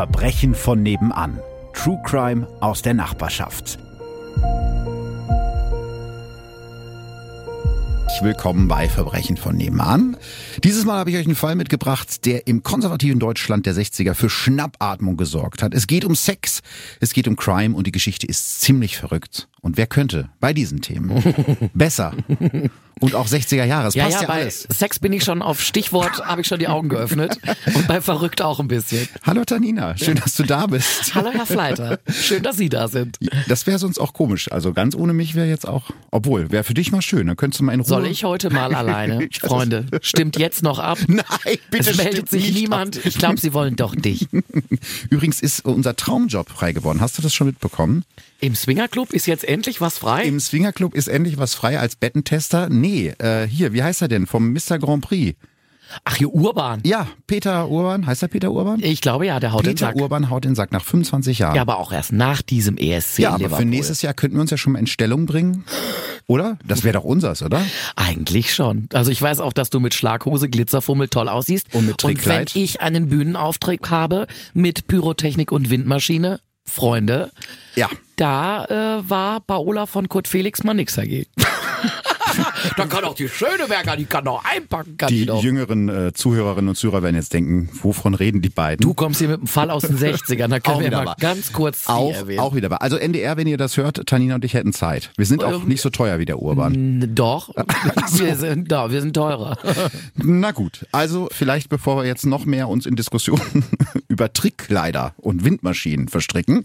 Verbrechen von nebenan. True Crime aus der Nachbarschaft. Willkommen bei Verbrechen von nebenan. Dieses Mal habe ich euch einen Fall mitgebracht, der im konservativen Deutschland der 60er für Schnappatmung gesorgt hat. Es geht um Sex, es geht um Crime und die Geschichte ist ziemlich verrückt. Und wer könnte bei diesen Themen besser und auch 60er Jahre, es Ja, passt ja, ja, bei alles. Sex bin ich schon auf Stichwort, habe ich schon die Augen geöffnet. Und bei Verrückt auch ein bisschen. Hallo Tanina, schön, dass du da bist. Hallo Herr Fleiter, schön, dass Sie da sind. Das wäre sonst auch komisch. Also ganz ohne mich wäre jetzt auch, obwohl, wäre für dich mal schön, dann könntest du mal in Ruhe. Soll ich heute mal alleine? Freunde, stimmt jetzt noch ab? Nein, bitte Es meldet sich niemand. Ich glaube, Sie wollen doch dich. Übrigens ist unser Traumjob frei geworden. Hast du das schon mitbekommen? Im Swingerclub ist jetzt endlich was frei. Im Swingerclub ist endlich was frei als Bettentester. Nee, äh, hier, wie heißt er denn? Vom Mr. Grand Prix. Ach, hier Urban. Ja, Peter Urban. Heißt er Peter Urban? Ich glaube ja, der haut den Peter Sack. Urban haut den Sack nach 25 Jahren. Ja, aber auch erst nach diesem ESC Ja, aber Liverpool. für nächstes Jahr könnten wir uns ja schon mal in Stellung bringen. Oder? Das wäre doch unsers, oder? Eigentlich schon. Also ich weiß auch, dass du mit Schlaghose, Glitzerfummel toll aussiehst. Und mit Und wenn Trickkleid. ich einen Bühnenauftritt habe mit Pyrotechnik und Windmaschine, Freunde, Ja. da äh, war Paola von Kurt Felix mal nix dagegen. da kann auch die Schöneberger, die kann auch einpacken, kann Die jüngeren äh, Zuhörerinnen und Zuhörer werden jetzt denken, wovon reden die beiden? Du kommst hier mit einem Fall aus den 60ern, da können wir mal ganz kurz auch, erwähnen. auch wieder wahr. Also NDR, wenn ihr das hört, Tanina und ich hätten Zeit. Wir sind auch Ähm, nicht so teuer wie der Urban. Doch, wir sind da, wir sind teurer. Na gut, also vielleicht bevor wir jetzt noch mehr uns in Diskussionen über Trickkleider und Windmaschinen verstricken,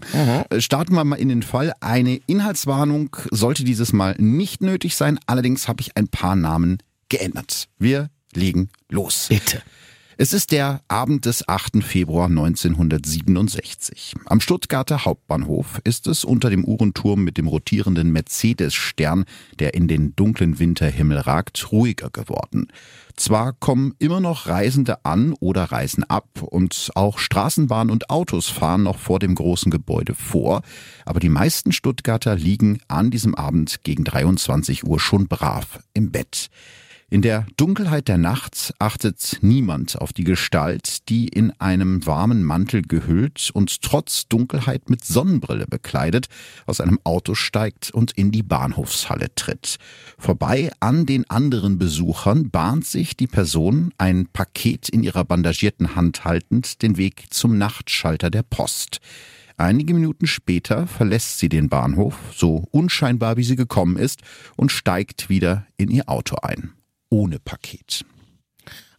äh, starten wir mal in den Fall. Eine Inhaltswarnung sollte dieses Mal nicht nötig sein, allerdings habe ich ein paar Namen geändert. Wir legen los. Bitte. Es ist der Abend des 8. Februar 1967. Am Stuttgarter Hauptbahnhof ist es unter dem Uhrenturm mit dem rotierenden Mercedes-Stern, der in den dunklen Winterhimmel ragt, ruhiger geworden. Zwar kommen immer noch Reisende an oder reisen ab und auch Straßenbahnen und Autos fahren noch vor dem großen Gebäude vor, aber die meisten Stuttgarter liegen an diesem Abend gegen 23 Uhr schon brav im Bett. In der Dunkelheit der Nacht achtet niemand auf die Gestalt, die in einem warmen Mantel gehüllt und trotz Dunkelheit mit Sonnenbrille bekleidet aus einem Auto steigt und in die Bahnhofshalle tritt. Vorbei an den anderen Besuchern bahnt sich die Person, ein Paket in ihrer bandagierten Hand haltend, den Weg zum Nachtschalter der Post. Einige Minuten später verlässt sie den Bahnhof, so unscheinbar wie sie gekommen ist, und steigt wieder in ihr Auto ein. Ohne Paket.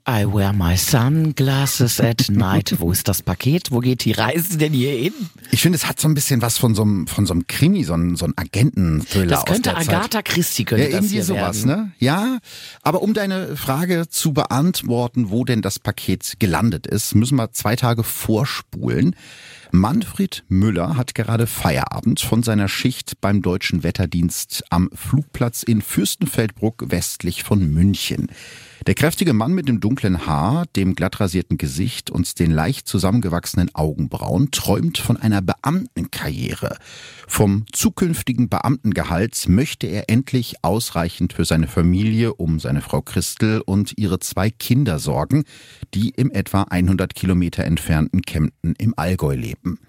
I wear my sunglasses at night. Wo ist das Paket? Wo geht die Reise denn hier hin? Ich finde, es hat so ein bisschen was von so einem, von so einem Krimi, so einem, so einem Agenten-Thriller Das könnte der Zeit. Agatha Christie könnte Ja, das irgendwie hier sowas, werden. ne? Ja, aber um deine Frage zu beantworten, wo denn das Paket gelandet ist, müssen wir zwei Tage vorspulen. Manfred Müller hat gerade Feierabend von seiner Schicht beim Deutschen Wetterdienst am Flugplatz in Fürstenfeldbruck westlich von München. Der kräftige Mann mit dem dunklen Haar, dem glatt rasierten Gesicht und den leicht zusammengewachsenen Augenbrauen träumt von einer Beamtenkarriere. Vom zukünftigen Beamtengehalt möchte er endlich ausreichend für seine Familie um seine Frau Christel und ihre zwei Kinder sorgen, die im etwa 100 Kilometer entfernten Kempten im Allgäu leben.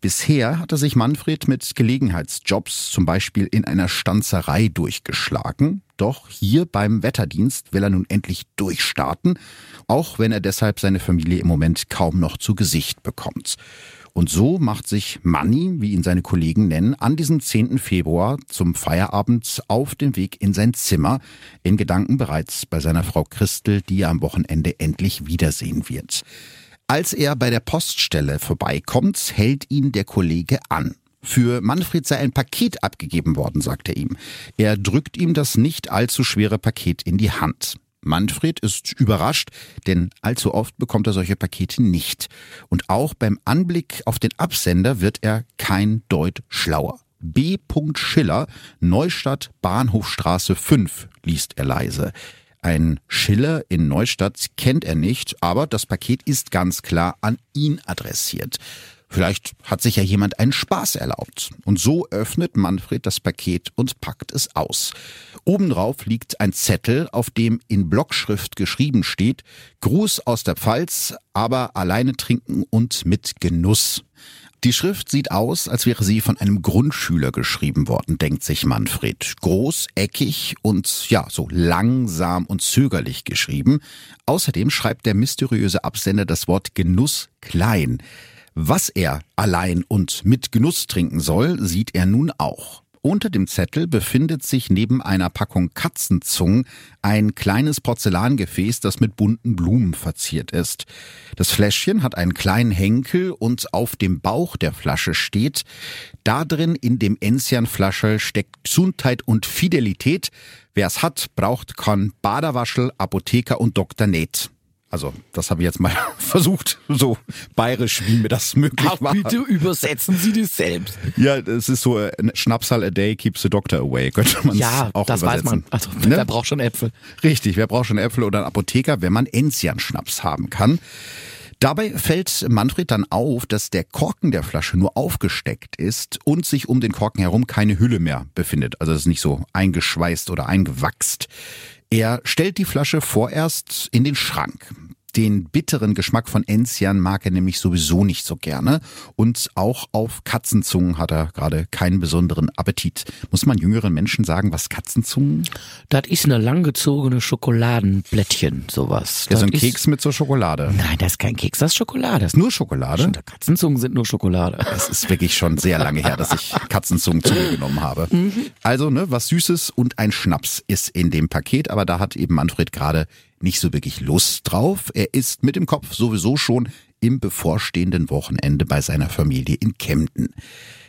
Bisher hatte sich Manfred mit Gelegenheitsjobs, zum Beispiel in einer Stanzerei, durchgeschlagen. Doch hier beim Wetterdienst will er nun endlich durchstarten, auch wenn er deshalb seine Familie im Moment kaum noch zu Gesicht bekommt. Und so macht sich Manny, wie ihn seine Kollegen nennen, an diesem 10. Februar zum Feierabend auf den Weg in sein Zimmer, in Gedanken bereits bei seiner Frau Christel, die er am Wochenende endlich wiedersehen wird. Als er bei der Poststelle vorbeikommt, hält ihn der Kollege an. Für Manfred sei ein Paket abgegeben worden, sagt er ihm. Er drückt ihm das nicht allzu schwere Paket in die Hand. Manfred ist überrascht, denn allzu oft bekommt er solche Pakete nicht. Und auch beim Anblick auf den Absender wird er kein Deut schlauer. B. Schiller, Neustadt, Bahnhofstraße 5, liest er leise. Ein Schiller in Neustadt kennt er nicht, aber das Paket ist ganz klar an ihn adressiert. Vielleicht hat sich ja jemand einen Spaß erlaubt. Und so öffnet Manfred das Paket und packt es aus. Obendrauf liegt ein Zettel, auf dem in Blockschrift geschrieben steht, Gruß aus der Pfalz, aber alleine trinken und mit Genuss. Die Schrift sieht aus, als wäre sie von einem Grundschüler geschrieben worden, denkt sich Manfred. Groß, eckig und ja, so langsam und zögerlich geschrieben. Außerdem schreibt der mysteriöse Absender das Wort Genuss klein. Was er allein und mit Genuss trinken soll, sieht er nun auch. Unter dem Zettel befindet sich neben einer Packung Katzenzungen ein kleines Porzellangefäß, das mit bunten Blumen verziert ist. Das Fläschchen hat einen kleinen Henkel und auf dem Bauch der Flasche steht, da drin in dem Enzian-Flasche steckt Gesundheit und Fidelität. Wer es hat, braucht kann Baderwaschel, Apotheker und Dr. Neth. Also, das habe ich jetzt mal versucht, so bayerisch, wie mir das möglich Ach, war. bitte übersetzen Sie das selbst. Ja, es ist so, äh, Schnapsal a day keeps the doctor away, könnte man Ja, auch das weiß übersetzen. man. Also, Ne? wer braucht schon Äpfel? Richtig, wer braucht schon Äpfel oder einen Apotheker, wenn man Enzian-Schnaps haben kann? Dabei fällt Manfred dann auf, dass der Korken der Flasche nur aufgesteckt ist und sich um den Korken herum keine Hülle mehr befindet. Also es ist nicht so eingeschweißt oder eingewachst. Er stellt die Flasche vorerst in den Schrank. Den bitteren Geschmack von Enzian mag er nämlich sowieso nicht so gerne. Und auch auf Katzenzungen hat er gerade keinen besonderen Appetit. Muss man jüngeren Menschen sagen, was Katzenzungen? Das ist eine langgezogene Schokoladenblättchen, sowas. Ja, so ein Das Keks mit so Schokolade. Nein, das ist kein Keks, das ist Schokolade. Das ist Nur Schokolade? Katzenzungen sind nur Schokolade. Es ist wirklich schon sehr lange her, dass ich Katzenzungen zu mir genommen habe. Also, ne, was Süßes und ein Schnaps ist in dem Paket, aber da hat eben Manfred gerade nicht so wirklich Lust drauf. Er ist mit dem Kopf sowieso schon im bevorstehenden Wochenende bei seiner Familie in Kempten.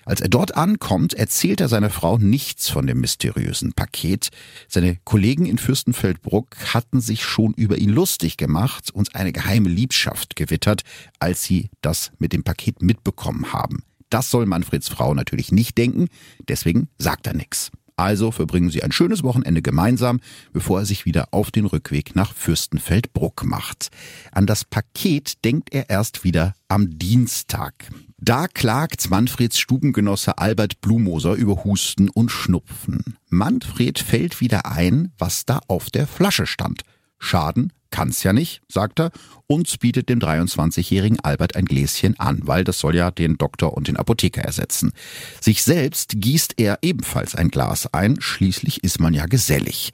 Als er dort ankommt, erzählt er seiner Frau nichts von dem mysteriösen Paket. Seine Kollegen in Fürstenfeldbruck hatten sich schon über ihn lustig gemacht und eine geheime Liebschaft gewittert, als sie das mit dem Paket mitbekommen haben. Das soll Manfreds Frau natürlich nicht denken, deswegen sagt er nichts. Also verbringen sie ein schönes Wochenende gemeinsam, bevor er sich wieder auf den Rückweg nach Fürstenfeldbruck macht. An das Paket denkt er erst wieder am Dienstag. Da klagt Manfreds Stubengenosse Albert Blumoser über Husten und Schnupfen. Manfred fällt wieder ein, was da auf der Flasche stand. Schaden kann's ja nicht, sagt er und bietet dem 23-jährigen Albert ein Gläschen an, weil das soll ja den Doktor und den Apotheker ersetzen. Sich selbst gießt er ebenfalls ein Glas ein, schließlich ist man ja gesellig.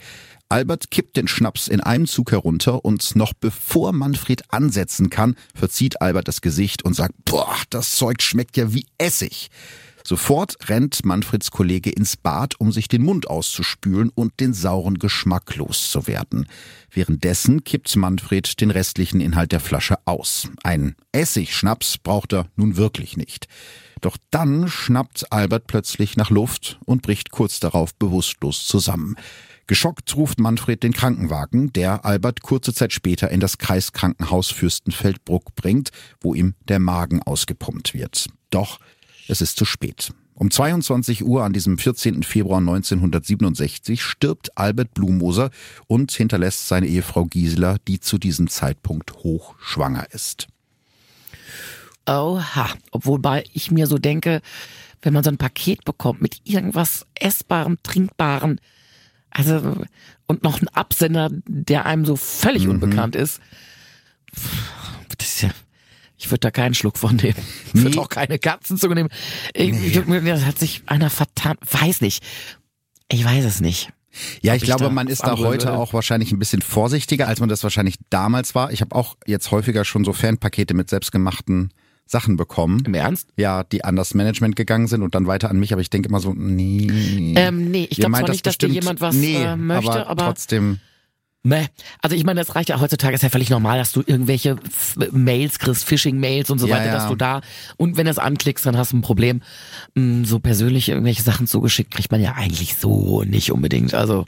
Albert kippt den Schnaps in einem Zug herunter und noch bevor Manfred ansetzen kann, verzieht Albert das Gesicht und sagt, boah, das Zeug schmeckt ja wie Essig. Sofort rennt Manfreds Kollege ins Bad, um sich den Mund auszuspülen und den sauren Geschmack loszuwerden. Währenddessen kippt Manfred den restlichen Inhalt der Flasche aus. Ein Essigschnaps braucht er nun wirklich nicht. Doch dann schnappt Albert plötzlich nach Luft und bricht kurz darauf bewusstlos zusammen. Geschockt ruft Manfred den Krankenwagen, der Albert kurze Zeit später in das Kreiskrankenhaus Fürstenfeldbruck bringt, wo ihm der Magen ausgepumpt wird. Doch es ist zu spät. Um 22 Uhr an diesem 14. Februar 1967 stirbt Albert Blumoser und hinterlässt seine Ehefrau Gisela, die zu diesem Zeitpunkt hochschwanger ist. Oha. Obwohl bei ich mir so denke, wenn man so ein Paket bekommt mit irgendwas Essbarem, Trinkbarem, also und noch ein Absender, der einem so völlig Mhm. unbekannt ist, ja, ich würde da keinen Schluck von nehmen. Ich würde Nee. auch keine Katzenzunge nehmen. Ich, ich, das hat sich einer verdammt, weiß nicht. Ich weiß es nicht. Ja, ich ich glaube, man ist da heute auch wahrscheinlich ein bisschen vorsichtiger, als man das wahrscheinlich damals war. Ich habe auch jetzt häufiger schon so Fanpakete mit selbstgemachten Sachen bekommen. Im Ernst? Ja, die an das Management gegangen sind und dann weiter an mich, aber ich denke immer so, nee. Ähm, nee, ich glaube zwar das nicht, dass dir bestimmt- jemand was nee, äh, möchte, aber, trotzdem. Meh. Also ich meine, das reicht ja heutzutage, ist ja völlig normal, dass du irgendwelche F- Mails kriegst, Phishing-Mails und so Ja, weiter, ja. dass du da, und wenn du es anklickst, dann hast du ein Problem. Mm, So persönlich irgendwelche Sachen zugeschickt kriegt man ja eigentlich so nicht unbedingt. Also,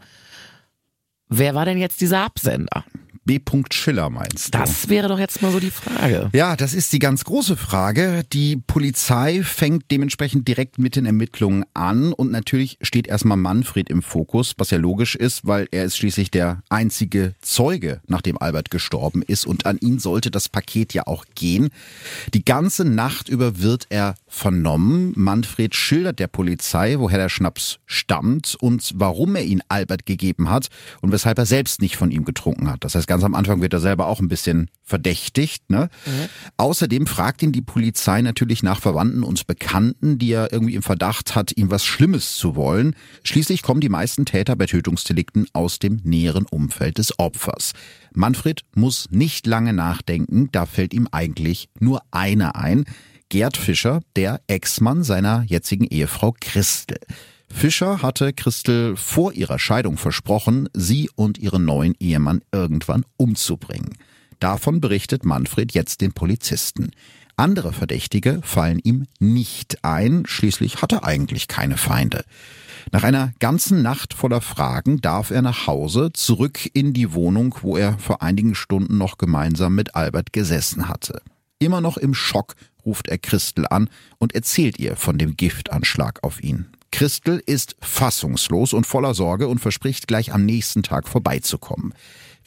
wer war denn jetzt dieser Absender? B. Schiller meinst du? Das wäre doch jetzt mal so die Frage. Ja, das ist die ganz große Frage. Die Polizei fängt dementsprechend direkt mit den Ermittlungen an und natürlich steht erstmal Manfred im Fokus, was ja logisch ist, weil er ist schließlich der einzige Zeuge, nachdem Albert gestorben ist und an ihn sollte das Paket ja auch gehen. Die ganze Nacht über wird er vernommen. Manfred schildert der Polizei, woher der Schnaps stammt und warum er ihn Albert gegeben hat und weshalb er selbst nicht von ihm getrunken hat. Das heißt, ganz am Anfang wird er selber auch ein bisschen verdächtigt. Ne? Mhm. Außerdem fragt ihn die Polizei natürlich nach Verwandten und Bekannten, die er irgendwie im Verdacht hat, ihm was Schlimmes zu wollen. Schließlich kommen die meisten Täter bei Tötungsdelikten aus dem näheren Umfeld des Opfers. Manfred muss nicht lange nachdenken, da fällt ihm eigentlich nur einer ein. Gerd Fischer, der Ex-Mann seiner jetzigen Ehefrau Christel. Fischer hatte Christel vor ihrer Scheidung versprochen, sie und ihren neuen Ehemann irgendwann umzubringen. Davon berichtet Manfred jetzt den Polizisten. Andere Verdächtige fallen ihm nicht ein, schließlich hat er eigentlich keine Feinde. Nach einer ganzen Nacht voller Fragen darf er nach Hause, zurück in die Wohnung, wo er vor einigen Stunden noch gemeinsam mit Albert gesessen hatte. Immer noch im Schock ruft er Christel an und erzählt ihr von dem Giftanschlag auf ihn. Christel ist fassungslos und voller Sorge und verspricht gleich am nächsten Tag vorbeizukommen.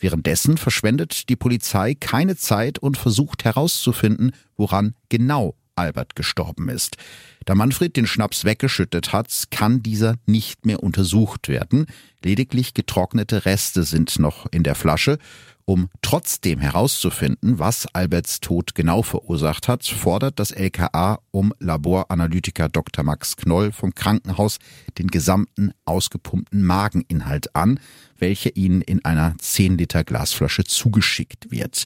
Währenddessen verschwendet die Polizei keine Zeit und versucht herauszufinden, woran genau Albert gestorben ist. Da Manfred den Schnaps weggeschüttet hat, kann dieser nicht mehr untersucht werden. Lediglich getrocknete Reste sind noch in der Flasche um trotzdem herauszufinden, was Alberts Tod genau verursacht hat, fordert das LKA um Laboranalytiker Dr. Max Knoll vom Krankenhaus den gesamten ausgepumpten Mageninhalt an, welcher ihnen in einer 10 Liter Glasflasche zugeschickt wird.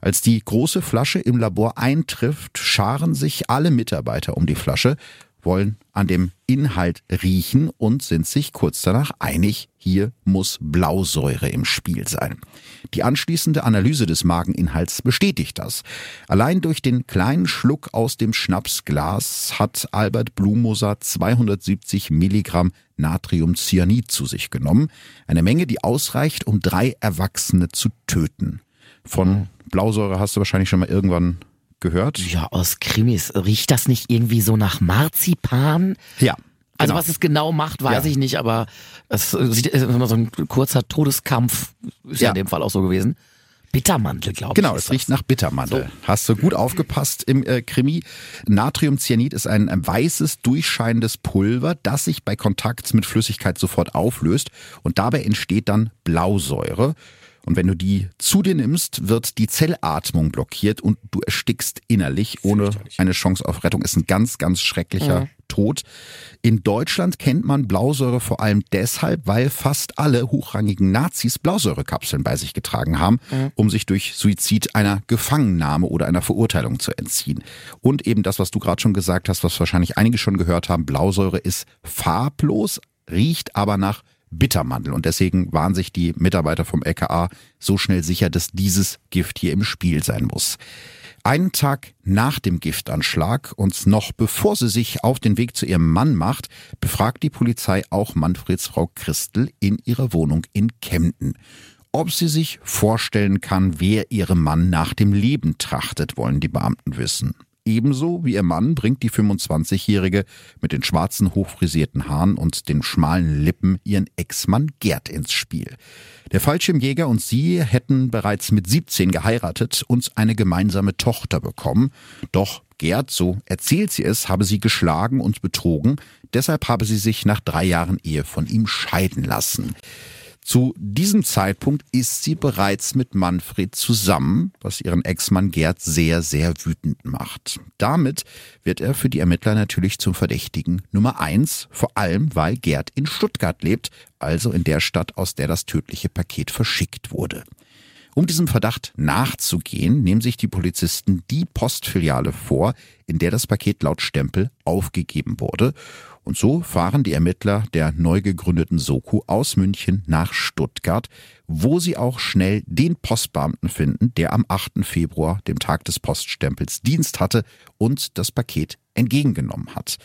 Als die große Flasche im Labor eintrifft, scharen sich alle Mitarbeiter um die Flasche wollen an dem Inhalt riechen und sind sich kurz danach einig, hier muss Blausäure im Spiel sein. Die anschließende Analyse des Mageninhalts bestätigt das. Allein durch den kleinen Schluck aus dem Schnapsglas hat Albert Blumoser 270 Milligramm Natriumcyanid zu sich genommen. Eine Menge, die ausreicht, um drei Erwachsene zu töten. Von Blausäure hast du wahrscheinlich schon mal irgendwann gehört. Ja, aus Krimis. Riecht das nicht irgendwie so nach Marzipan? Ja. Also genau. was es genau macht, weiß ja. ich nicht, aber es sieht immer so ein kurzer Todeskampf ist ja. ja in dem Fall auch so gewesen. Bittermantel, glaube ich. Genau, es riecht nach Bittermantel. So. Hast du gut aufgepasst im äh, Krimi. Natriumcyanid ist ein, ein weißes, durchscheinendes Pulver, das sich bei Kontakt mit Flüssigkeit sofort auflöst und dabei entsteht dann Blausäure. Und wenn du die zu dir nimmst, wird die Zellatmung blockiert und du erstickst innerlich ohne eine Chance auf Rettung. Ist ein ganz, ganz schrecklicher mhm. Tod. In Deutschland kennt man Blausäure vor allem deshalb, weil fast alle hochrangigen Nazis Blausäurekapseln bei sich getragen haben, mhm. um sich durch Suizid einer Gefangennahme oder einer Verurteilung zu entziehen. Und eben das, was du gerade schon gesagt hast, was wahrscheinlich einige schon gehört haben, Blausäure ist farblos, riecht aber nach Bittermandel. Und deswegen waren sich die Mitarbeiter vom LKA so schnell sicher, dass dieses Gift hier im Spiel sein muss. Einen Tag nach dem Giftanschlag und noch bevor sie sich auf den Weg zu ihrem Mann macht, befragt die Polizei auch Manfreds Frau Christel in ihrer Wohnung in Kempten. Ob sie sich vorstellen kann, wer ihrem Mann nach dem Leben trachtet, wollen die Beamten wissen. Ebenso wie ihr Mann bringt die 25-Jährige mit den schwarzen, hochfrisierten Haaren und den schmalen Lippen ihren Ex-Mann Gerd ins Spiel. Der Fallschirmjäger und sie hätten bereits mit 17 geheiratet und eine gemeinsame Tochter bekommen. Doch Gerd, so erzählt sie es, habe sie geschlagen und betrogen. Deshalb habe sie sich nach drei Jahren Ehe von ihm scheiden lassen. Zu diesem Zeitpunkt ist sie bereits mit Manfred zusammen, was ihren Ex-Mann Gerd sehr, sehr wütend macht. Damit wird er für die Ermittler natürlich zum Verdächtigen Nummer eins, vor allem weil Gerd in Stuttgart lebt, also in der Stadt, aus der das tödliche Paket verschickt wurde. Um diesem Verdacht nachzugehen, nehmen sich die Polizisten die Postfiliale vor, in der das Paket laut Stempel aufgegeben wurde und so fahren die Ermittler der neu gegründeten Soku aus München nach Stuttgart, wo sie auch schnell den Postbeamten finden, der am 8. Februar, dem Tag des Poststempels, Dienst hatte und das Paket entgegengenommen hat.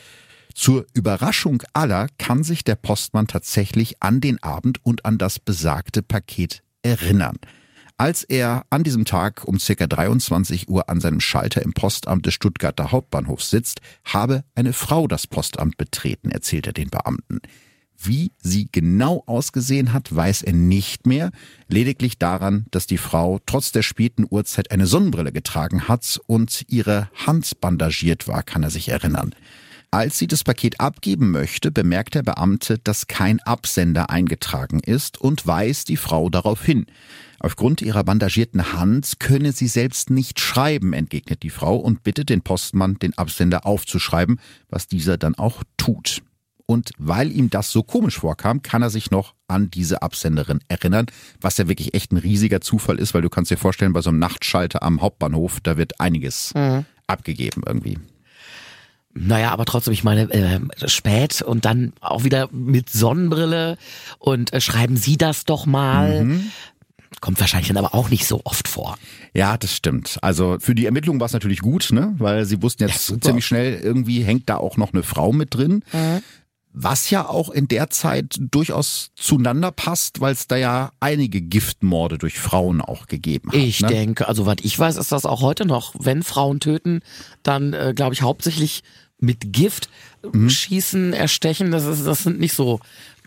Zur Überraschung aller kann sich der Postmann tatsächlich an den Abend und an das besagte Paket erinnern. Als er an diesem Tag um circa 23 Uhr an seinem Schalter im Postamt des Stuttgarter Hauptbahnhofs sitzt, habe eine Frau das Postamt betreten, erzählt er den Beamten. Wie sie genau ausgesehen hat, weiß er nicht mehr, lediglich daran, dass die Frau trotz der späten Uhrzeit eine Sonnenbrille getragen hat und ihre Hand bandagiert war, kann er sich erinnern. Als sie das Paket abgeben möchte, bemerkt der Beamte, dass kein Absender eingetragen ist und weist die Frau darauf hin. Aufgrund ihrer bandagierten Hand könne sie selbst nicht schreiben, entgegnet die Frau und bittet den Postmann, den Absender aufzuschreiben, was dieser dann auch tut. Und weil ihm das so komisch vorkam, kann er sich noch an diese Absenderin erinnern, was ja wirklich echt ein riesiger Zufall ist, weil du kannst dir vorstellen, bei so einem Nachtschalter am Hauptbahnhof, da wird einiges mhm. abgegeben irgendwie. Naja, aber trotzdem, ich meine, äh, spät und dann auch wieder mit Sonnenbrille und äh, schreiben Sie das doch mal. Mhm. Kommt wahrscheinlich dann aber auch nicht so oft vor. Ja, das stimmt. Also für die Ermittlungen war es natürlich gut, ne? Weil sie wussten jetzt ja, ziemlich schnell, irgendwie hängt da auch noch eine Frau mit drin. Mhm. Was ja auch in der Zeit durchaus zueinander passt, weil es da ja einige Giftmorde durch Frauen auch gegeben hat. Ich ne? denke, also was ich weiß, ist das auch heute noch. Wenn Frauen töten, dann äh, glaube ich hauptsächlich mit Gift mhm. schießen, erstechen. Das, ist, das sind nicht so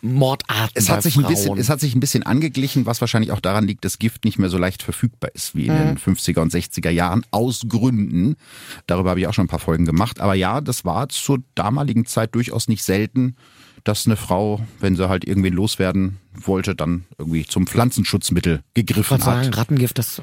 Mordarten. Es hat sich ein bisschen, es hat sich ein bisschen angeglichen, was wahrscheinlich auch daran liegt, dass Gift nicht mehr so leicht verfügbar ist wie in mhm. den 50er und 60er Jahren aus Gründen. Darüber habe ich auch schon ein paar Folgen gemacht. Aber ja, das war zur damaligen Zeit durchaus nicht selten, dass eine Frau, wenn sie halt irgendwen loswerden wollte, dann irgendwie zum Pflanzenschutzmittel gegriffen ich hat. Sagen, Rattengift, das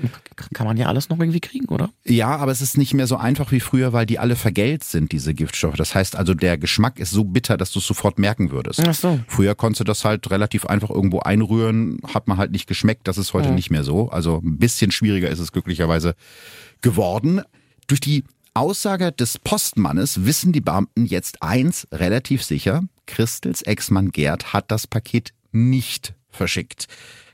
kann man ja alles noch irgendwie kriegen, oder? Ja, aber es ist nicht mehr so einfach wie früher, weil die alle vergällt sind, diese Giftstoffe. Das heißt also, der Geschmack ist so bitter, dass du es sofort merken würdest. Ach so. Früher konntest du das halt relativ einfach irgendwo einrühren, hat man halt nicht geschmeckt. Das ist heute ja. nicht mehr so. Also ein bisschen schwieriger ist es glücklicherweise geworden. Durch die Aussage des Postmannes wissen die Beamten jetzt eins relativ sicher. Christels Ex-Mann Gerd hat das Paket nicht verschickt.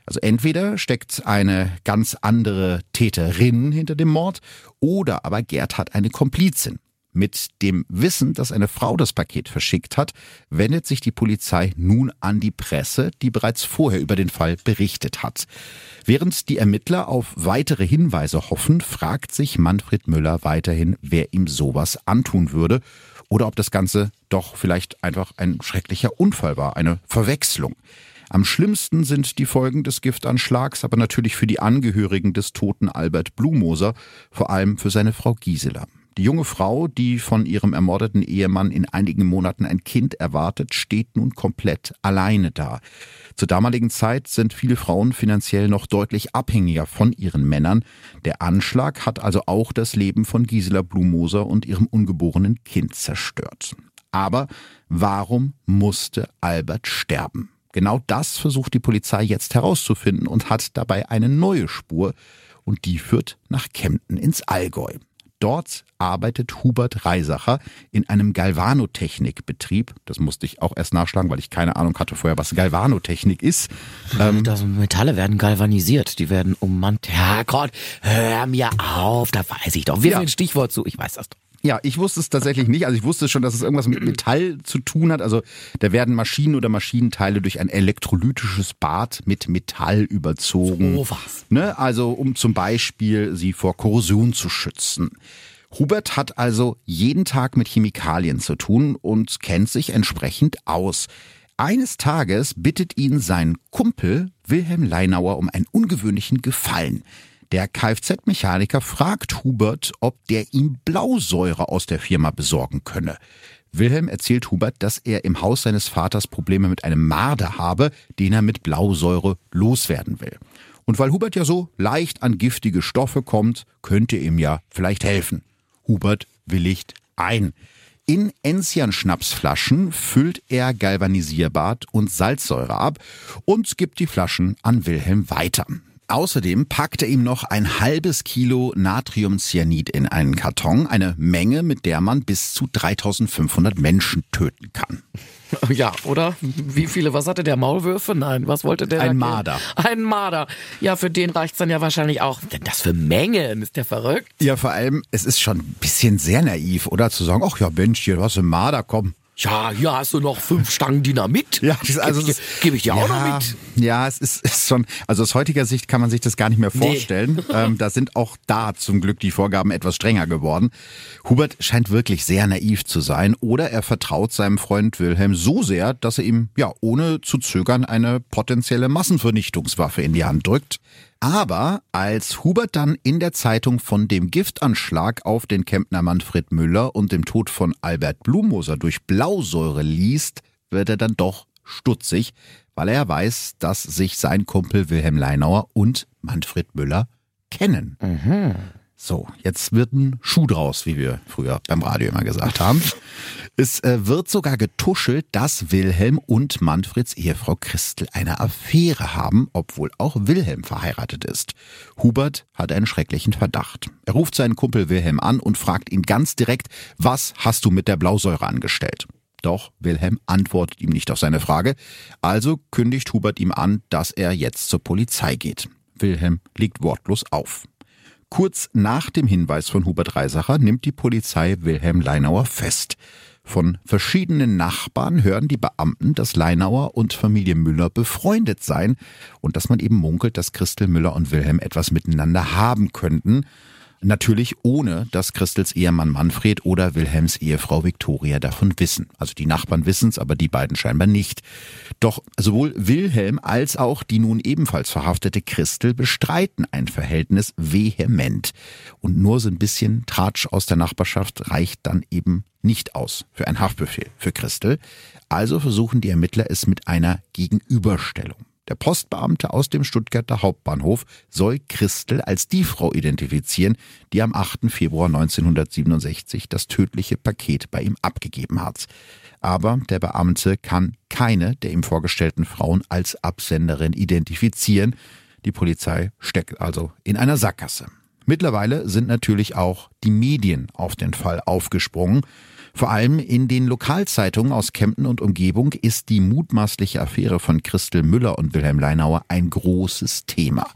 Also entweder steckt eine ganz andere Täterin hinter dem Mord oder aber Gerd hat eine Komplizin. Mit dem Wissen, dass eine Frau das Paket verschickt hat, wendet sich die Polizei nun an die Presse, die bereits vorher über den Fall berichtet hat. Während die Ermittler auf weitere Hinweise hoffen, fragt sich Manfred Müller weiterhin, wer ihm sowas antun würde oder ob das Ganze doch vielleicht einfach ein schrecklicher Unfall war, eine Verwechslung. Am schlimmsten sind die Folgen des Giftanschlags, aber natürlich für die Angehörigen des toten Albert Blumoser, vor allem für seine Frau Gisela. Die junge Frau, die von ihrem ermordeten Ehemann in einigen Monaten ein Kind erwartet, steht nun komplett alleine da. Zur damaligen Zeit sind viele Frauen finanziell noch deutlich abhängiger von ihren Männern. Der Anschlag hat also auch das Leben von Gisela Blumoser und ihrem ungeborenen Kind zerstört. Aber warum musste Albert sterben? Genau das versucht die Polizei jetzt herauszufinden und hat dabei eine neue Spur und die führt nach Kempten ins Allgäu. Dort arbeitet Hubert Reisacher in einem Galvanotechnikbetrieb. Das musste ich auch erst nachschlagen, weil ich keine Ahnung hatte vorher, was Galvanotechnik ist. Ähm, das Metalle werden galvanisiert, die werden ummannt. Ja Gott, hör mir auf, da weiß ich doch. Wir ja. ein Stichwort zu, ich weiß das doch. Ja, ich wusste es tatsächlich nicht. Also ich wusste schon, dass es irgendwas mit Metall zu tun hat. Also da werden Maschinen oder Maschinenteile durch ein elektrolytisches Bad mit Metall überzogen. So was. Ne? Also um zum Beispiel sie vor Korrosion zu schützen. Hubert hat also jeden Tag mit Chemikalien zu tun und kennt sich entsprechend aus. Eines Tages bittet ihn sein Kumpel Wilhelm Leinauer um einen ungewöhnlichen Gefallen. Der Kfz-Mechaniker fragt Hubert, ob der ihm Blausäure aus der Firma besorgen könne. Wilhelm erzählt Hubert, dass er im Haus seines Vaters Probleme mit einem Marder habe, den er mit Blausäure loswerden will. Und weil Hubert ja so leicht an giftige Stoffe kommt, könnte ihm ja vielleicht helfen. Hubert willigt ein. In Enzian-Schnapsflaschen füllt er Galvanisierbad und Salzsäure ab und gibt die Flaschen an Wilhelm weiter. Außerdem packt er ihm noch ein halbes Kilo Natriumcyanid in einen Karton, eine Menge, mit der man bis zu 3500 Menschen töten kann. Ja, oder? Wie viele, was hatte der Maulwürfe? Nein, was wollte der? Ein Marder. Ein Marder. Ja, für den reicht's dann ja wahrscheinlich auch. Denn das für Mengen, ist der verrückt? Ja, vor allem, es ist schon ein bisschen sehr naiv, oder? Zu sagen, ach ja, Mensch, hier, was ein Marder, komm Ja, hier hast du noch fünf Stangen Dynamit. Ja, das, also gebe ich, dir- geb ich dir auch noch mit. Ja, es ist, ist schon, also aus heutiger Sicht kann man sich das gar nicht mehr vorstellen. Ähm, da sind auch da zum Glück die Vorgaben etwas strenger geworden. Hubert scheint wirklich sehr naiv zu sein oder er vertraut seinem Freund Wilhelm so sehr, dass er ihm ja ohne zu zögern eine potenzielle Massenvernichtungswaffe in die Hand drückt. Aber als Hubert dann in der Zeitung von dem Giftanschlag auf den Kempner Manfred Müller und dem Tod von Albert Blummoser durch Blausäure liest, wird er dann doch stutzig, weil er weiß, dass sich sein Kumpel Wilhelm Leinauer und Manfred Müller kennen. So, jetzt wird ein Schuh draus, wie wir früher beim Radio immer gesagt haben. Es äh, wird sogar getuschelt, dass Wilhelm und Manfreds Ehefrau Christel eine Affäre haben, obwohl auch Wilhelm verheiratet ist. Hubert hat einen schrecklichen Verdacht. Er ruft seinen Kumpel Wilhelm an und fragt ihn ganz direkt, was hast du mit der Blausäure angestellt? Doch Wilhelm antwortet ihm nicht auf seine Frage, also kündigt Hubert ihm an, dass er jetzt zur Polizei geht. Wilhelm legt wortlos auf. Kurz nach dem Hinweis von Hubert Reisacher nimmt die Polizei Wilhelm Leinauer fest. Von verschiedenen Nachbarn hören die Beamten, dass Leinauer und Familie Müller befreundet seien und dass man eben munkelt, dass Christel Müller und Wilhelm etwas miteinander haben könnten. Natürlich ohne, dass Christels Ehemann Manfred oder Wilhelms Ehefrau Viktoria davon wissen. Also die Nachbarn wissen's, aber die beiden scheinbar nicht. Doch sowohl Wilhelm als auch die nun ebenfalls verhaftete Christel bestreiten ein Verhältnis vehement. Und nur so ein bisschen Tratsch aus der Nachbarschaft reicht dann eben nicht aus für einen Haftbefehl für Christel. Also versuchen die Ermittler es mit einer Gegenüberstellung. Der Postbeamte aus dem Stuttgarter Hauptbahnhof soll Christel als die Frau identifizieren, die am 8. Februar 1967 das tödliche Paket bei ihm abgegeben hat. Aber der Beamte kann keine der ihm vorgestellten Frauen als Absenderin identifizieren. Die Polizei steckt also in einer Sackgasse. Mittlerweile sind natürlich auch die Medien auf den Fall aufgesprungen. Vor allem in den Lokalzeitungen aus Kempten und Umgebung ist die mutmaßliche Affäre von Christel Müller und Wilhelm Leinauer ein großes Thema.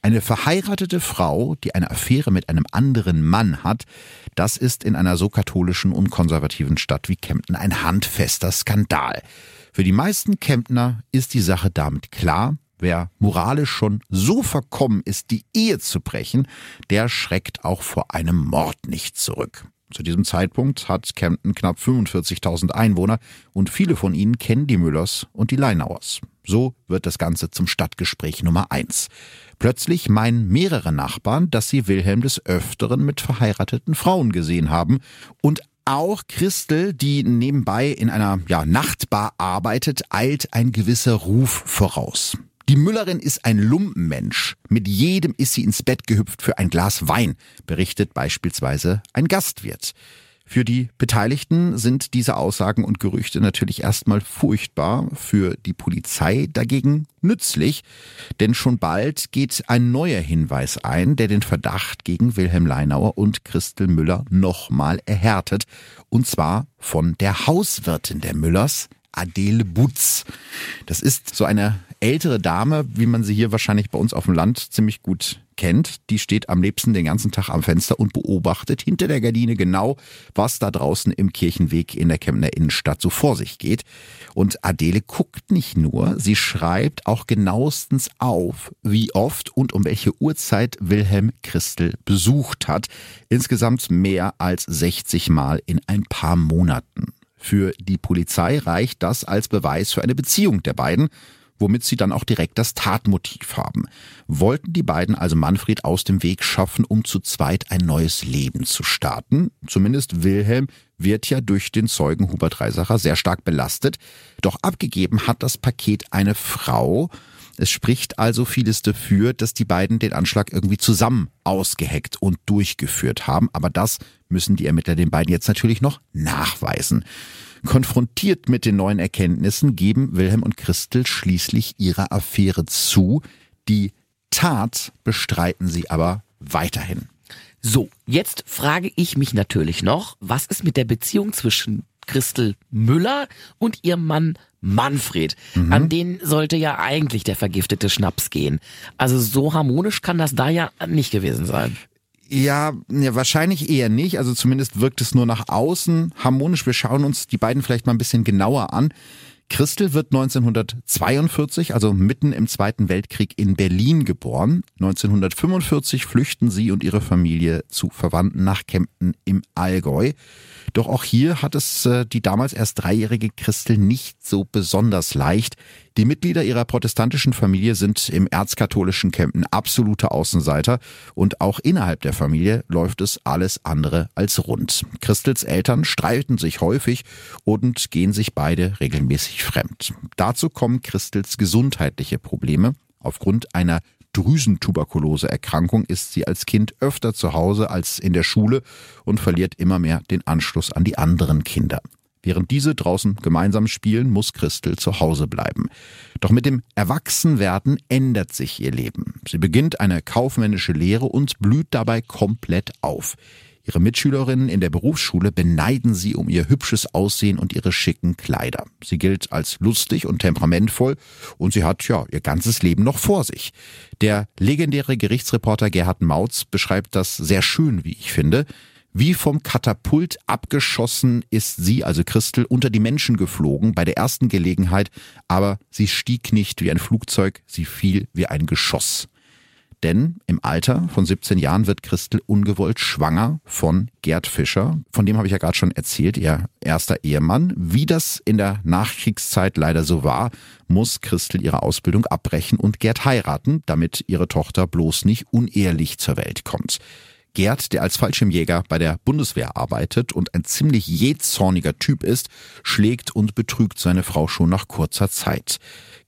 Eine verheiratete Frau, die eine Affäre mit einem anderen Mann hat, das ist in einer so katholischen und konservativen Stadt wie Kempten ein handfester Skandal. Für die meisten Kemptner ist die Sache damit klar. Wer moralisch schon so verkommen ist, die Ehe zu brechen, der schreckt auch vor einem Mord nicht zurück. Zu diesem Zeitpunkt hat Kempten knapp 45.000 Einwohner und viele von ihnen kennen die Müllers und die Leinauers. So wird das Ganze zum Stadtgespräch Nummer eins. Plötzlich meinen mehrere Nachbarn, dass sie Wilhelm des Öfteren mit verheirateten Frauen gesehen haben und auch Christel, die nebenbei in einer ja, Nachtbar arbeitet, eilt ein gewisser Ruf voraus. Die Müllerin ist ein Lumpenmensch. Mit jedem ist sie ins Bett gehüpft für ein Glas Wein, berichtet beispielsweise ein Gastwirt. Für die Beteiligten sind diese Aussagen und Gerüchte natürlich erstmal furchtbar, für die Polizei dagegen nützlich, denn schon bald geht ein neuer Hinweis ein, der den Verdacht gegen Wilhelm Leinauer und Christel Müller nochmal erhärtet, und zwar von der Hauswirtin der Müllers, Adele Butz. Das ist so eine ältere Dame, wie man sie hier wahrscheinlich bei uns auf dem Land ziemlich gut kennt. Die steht am liebsten den ganzen Tag am Fenster und beobachtet hinter der Gardine genau, was da draußen im Kirchenweg in der Chemner Innenstadt so vor sich geht. Und Adele guckt nicht nur, sie schreibt auch genauestens auf, wie oft und um welche Uhrzeit Wilhelm Christel besucht hat. Insgesamt mehr als 60 Mal in ein paar Monaten. Für die Polizei reicht das als Beweis für eine Beziehung der beiden, womit sie dann auch direkt das Tatmotiv haben. Wollten die beiden also Manfred aus dem Weg schaffen, um zu zweit ein neues Leben zu starten? Zumindest Wilhelm wird ja durch den Zeugen Hubert Reisacher sehr stark belastet. Doch abgegeben hat das Paket eine Frau. Es spricht also vieles dafür, dass die beiden den Anschlag irgendwie zusammen ausgeheckt und durchgeführt haben. Aber das müssen die Ermittler den beiden jetzt natürlich noch nachweisen. Konfrontiert mit den neuen Erkenntnissen geben Wilhelm und Christel schließlich ihre Affäre zu. Die Tat bestreiten sie aber weiterhin. So, jetzt frage ich mich natürlich noch, was ist mit der Beziehung zwischen Christel Müller und ihrem Mann Manfred? An den sollte ja eigentlich der vergiftete Schnaps gehen. Also so harmonisch kann das da ja nicht gewesen sein. Ja, ja, wahrscheinlich eher nicht. Also zumindest wirkt es nur nach außen harmonisch. Wir schauen uns die beiden vielleicht mal ein bisschen genauer an. Christel wird 1942, also mitten im Zweiten Weltkrieg in Berlin geboren. 1945 flüchten sie und ihre Familie zu Verwandten nach Kempten im Allgäu. Doch auch hier hat es äh, die damals erst dreijährige Christel nicht so besonders leicht. Die Mitglieder ihrer protestantischen Familie sind im erzkatholischen Kempten absolute Außenseiter und auch innerhalb der Familie läuft es alles andere als rund. Christels Eltern streiten sich häufig und gehen sich beide regelmäßig fremd. Dazu kommen Christels gesundheitliche Probleme. Aufgrund einer Drüsentuberkuloseerkrankung ist sie als Kind öfter zu Hause als in der Schule und verliert immer mehr den Anschluss an die anderen Kinder. Während diese draußen gemeinsam spielen, muss Christel zu Hause bleiben. Doch mit dem Erwachsenwerden ändert sich ihr Leben. Sie beginnt eine kaufmännische Lehre und blüht dabei komplett auf. Ihre Mitschülerinnen in der Berufsschule beneiden sie um ihr hübsches Aussehen und ihre schicken Kleider. Sie gilt als lustig und temperamentvoll und sie hat ja ihr ganzes Leben noch vor sich. Der legendäre Gerichtsreporter Gerhard Mautz beschreibt das sehr schön, wie ich finde. Wie vom Katapult abgeschossen ist sie, also Christel, unter die Menschen geflogen bei der ersten Gelegenheit, aber sie stieg nicht wie ein Flugzeug, sie fiel wie ein Geschoss. Denn im Alter von 17 Jahren wird Christel ungewollt schwanger von Gerd Fischer. Von dem habe ich ja gerade schon erzählt, ihr erster Ehemann. Wie das in der Nachkriegszeit leider so war, muss Christel ihre Ausbildung abbrechen und Gerd heiraten, damit ihre Tochter bloß nicht unehelich zur Welt kommt. Gerd, der als Fallschirmjäger bei der Bundeswehr arbeitet und ein ziemlich jähzorniger Typ ist, schlägt und betrügt seine Frau schon nach kurzer Zeit.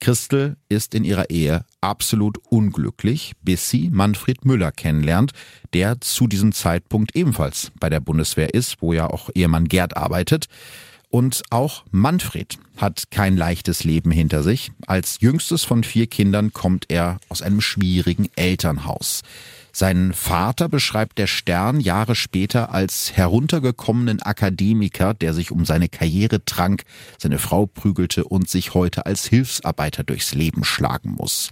Christel ist in ihrer Ehe absolut unglücklich, bis sie Manfred Müller kennenlernt, der zu diesem Zeitpunkt ebenfalls bei der Bundeswehr ist, wo ja auch Ehemann Gerd arbeitet. Und auch Manfred hat kein leichtes Leben hinter sich. Als jüngstes von vier Kindern kommt er aus einem schwierigen Elternhaus. Seinen Vater beschreibt der Stern Jahre später als heruntergekommenen Akademiker, der sich um seine Karriere trank, seine Frau prügelte und sich heute als Hilfsarbeiter durchs Leben schlagen muss.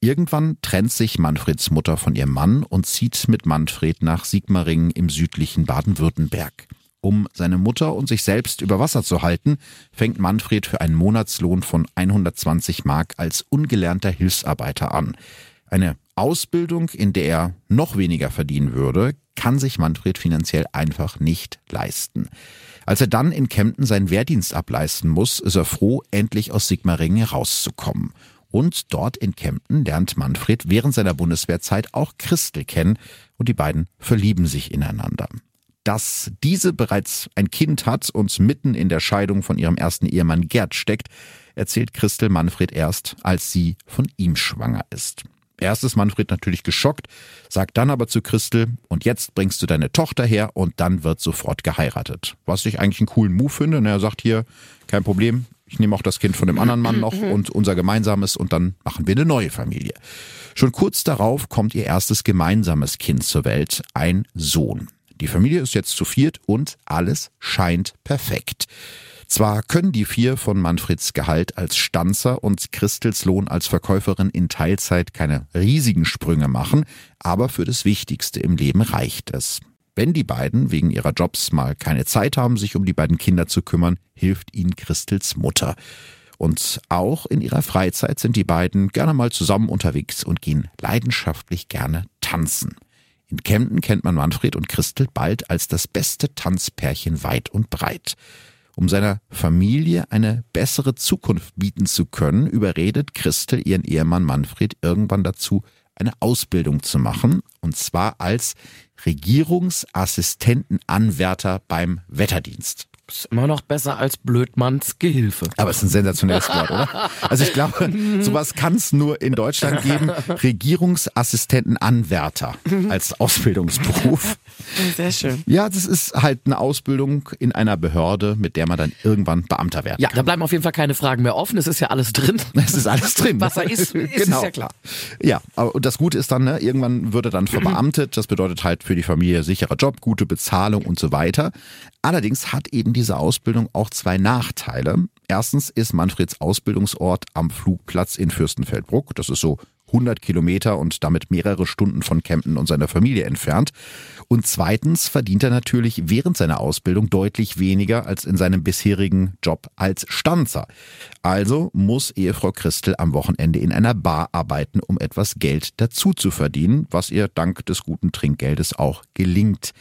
Irgendwann trennt sich Manfreds Mutter von ihrem Mann und zieht mit Manfred nach Sigmaringen im südlichen Baden-Württemberg. Um seine Mutter und sich selbst über Wasser zu halten, fängt Manfred für einen Monatslohn von 120 Mark als ungelernter Hilfsarbeiter an. Eine Ausbildung, in der er noch weniger verdienen würde, kann sich Manfred finanziell einfach nicht leisten. Als er dann in Kempten seinen Wehrdienst ableisten muss, ist er froh, endlich aus Sigmaringen rauszukommen. Und dort in Kempten lernt Manfred während seiner Bundeswehrzeit auch Christel kennen und die beiden verlieben sich ineinander. Dass diese bereits ein Kind hat und mitten in der Scheidung von ihrem ersten Ehemann Gerd steckt, erzählt Christel Manfred erst, als sie von ihm schwanger ist. Erst ist Manfred natürlich geschockt, sagt dann aber zu Christel, und jetzt bringst du deine Tochter her und dann wird sofort geheiratet. Was ich eigentlich einen coolen Move finde. Und er sagt hier, kein Problem, ich nehme auch das Kind von dem anderen Mann noch und unser gemeinsames und dann machen wir eine neue Familie. Schon kurz darauf kommt ihr erstes gemeinsames Kind zur Welt, ein Sohn. Die Familie ist jetzt zu viert und alles scheint perfekt. Zwar können die vier von Manfreds Gehalt als Stanzer und Christels Lohn als Verkäuferin in Teilzeit keine riesigen Sprünge machen, aber für das Wichtigste im Leben reicht es. Wenn die beiden wegen ihrer Jobs mal keine Zeit haben, sich um die beiden Kinder zu kümmern, hilft ihnen Christels Mutter. Und auch in ihrer Freizeit sind die beiden gerne mal zusammen unterwegs und gehen leidenschaftlich gerne tanzen. In Kempten kennt man Manfred und Christel bald als das beste Tanzpärchen weit und breit. Um seiner Familie eine bessere Zukunft bieten zu können, überredet Christel ihren Ehemann Manfred irgendwann dazu, eine Ausbildung zu machen, und zwar als Regierungsassistentenanwärter beim Wetterdienst. Ist immer noch besser als Blödmanns Gehilfe. Aber es ist ein sensationelles Wort, oder? Also ich glaube, sowas kann es nur in Deutschland geben. Regierungsassistentenanwärter als Ausbildungsberuf. Sehr schön. Ja, das ist halt eine Ausbildung in einer Behörde, mit der man dann irgendwann Beamter werden Ja, kann. da bleiben auf jeden Fall keine Fragen mehr offen. Es ist ja alles drin. Es ist alles drin. Was er ist, ist genau. ist ja klar. Ja, aber und das Gute ist dann, ne, irgendwann wird er dann verbeamtet. Das bedeutet halt für die Familie sicherer Job, gute Bezahlung und so weiter. Allerdings hat eben diese Ausbildung auch zwei Nachteile. Erstens ist Manfreds Ausbildungsort am Flugplatz in Fürstenfeldbruck. Das ist so 100 Kilometer und damit mehrere Stunden von Kempten und seiner Familie entfernt. Und zweitens verdient er natürlich während seiner Ausbildung deutlich weniger als in seinem bisherigen Job als Stanzer. Also muss Ehefrau Christel am Wochenende in einer Bar arbeiten, um etwas Geld dazu zu verdienen, was ihr dank des guten Trinkgeldes auch gelingt.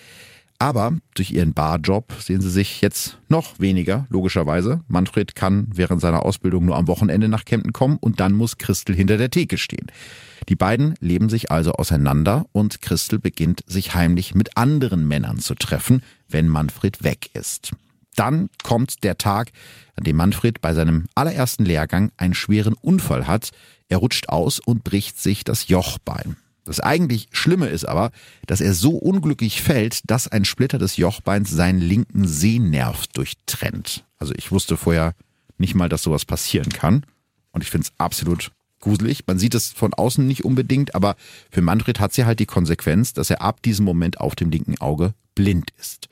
Aber durch ihren Barjob sehen sie sich jetzt noch weniger, logischerweise. Manfred kann während seiner Ausbildung nur am Wochenende nach Kempten kommen und dann muss Christel hinter der Theke stehen. Die beiden leben sich also auseinander und Christel beginnt sich heimlich mit anderen Männern zu treffen, wenn Manfred weg ist. Dann kommt der Tag, an dem Manfred bei seinem allerersten Lehrgang einen schweren Unfall hat. Er rutscht aus und bricht sich das Jochbein. Das eigentlich Schlimme ist aber, dass er so unglücklich fällt, dass ein Splitter des Jochbeins seinen linken Sehnerv durchtrennt. Also ich wusste vorher nicht mal, dass sowas passieren kann. Und ich finde es absolut gruselig. Man sieht es von außen nicht unbedingt, aber für Manfred hat sie halt die Konsequenz, dass er ab diesem Moment auf dem linken Auge blind ist.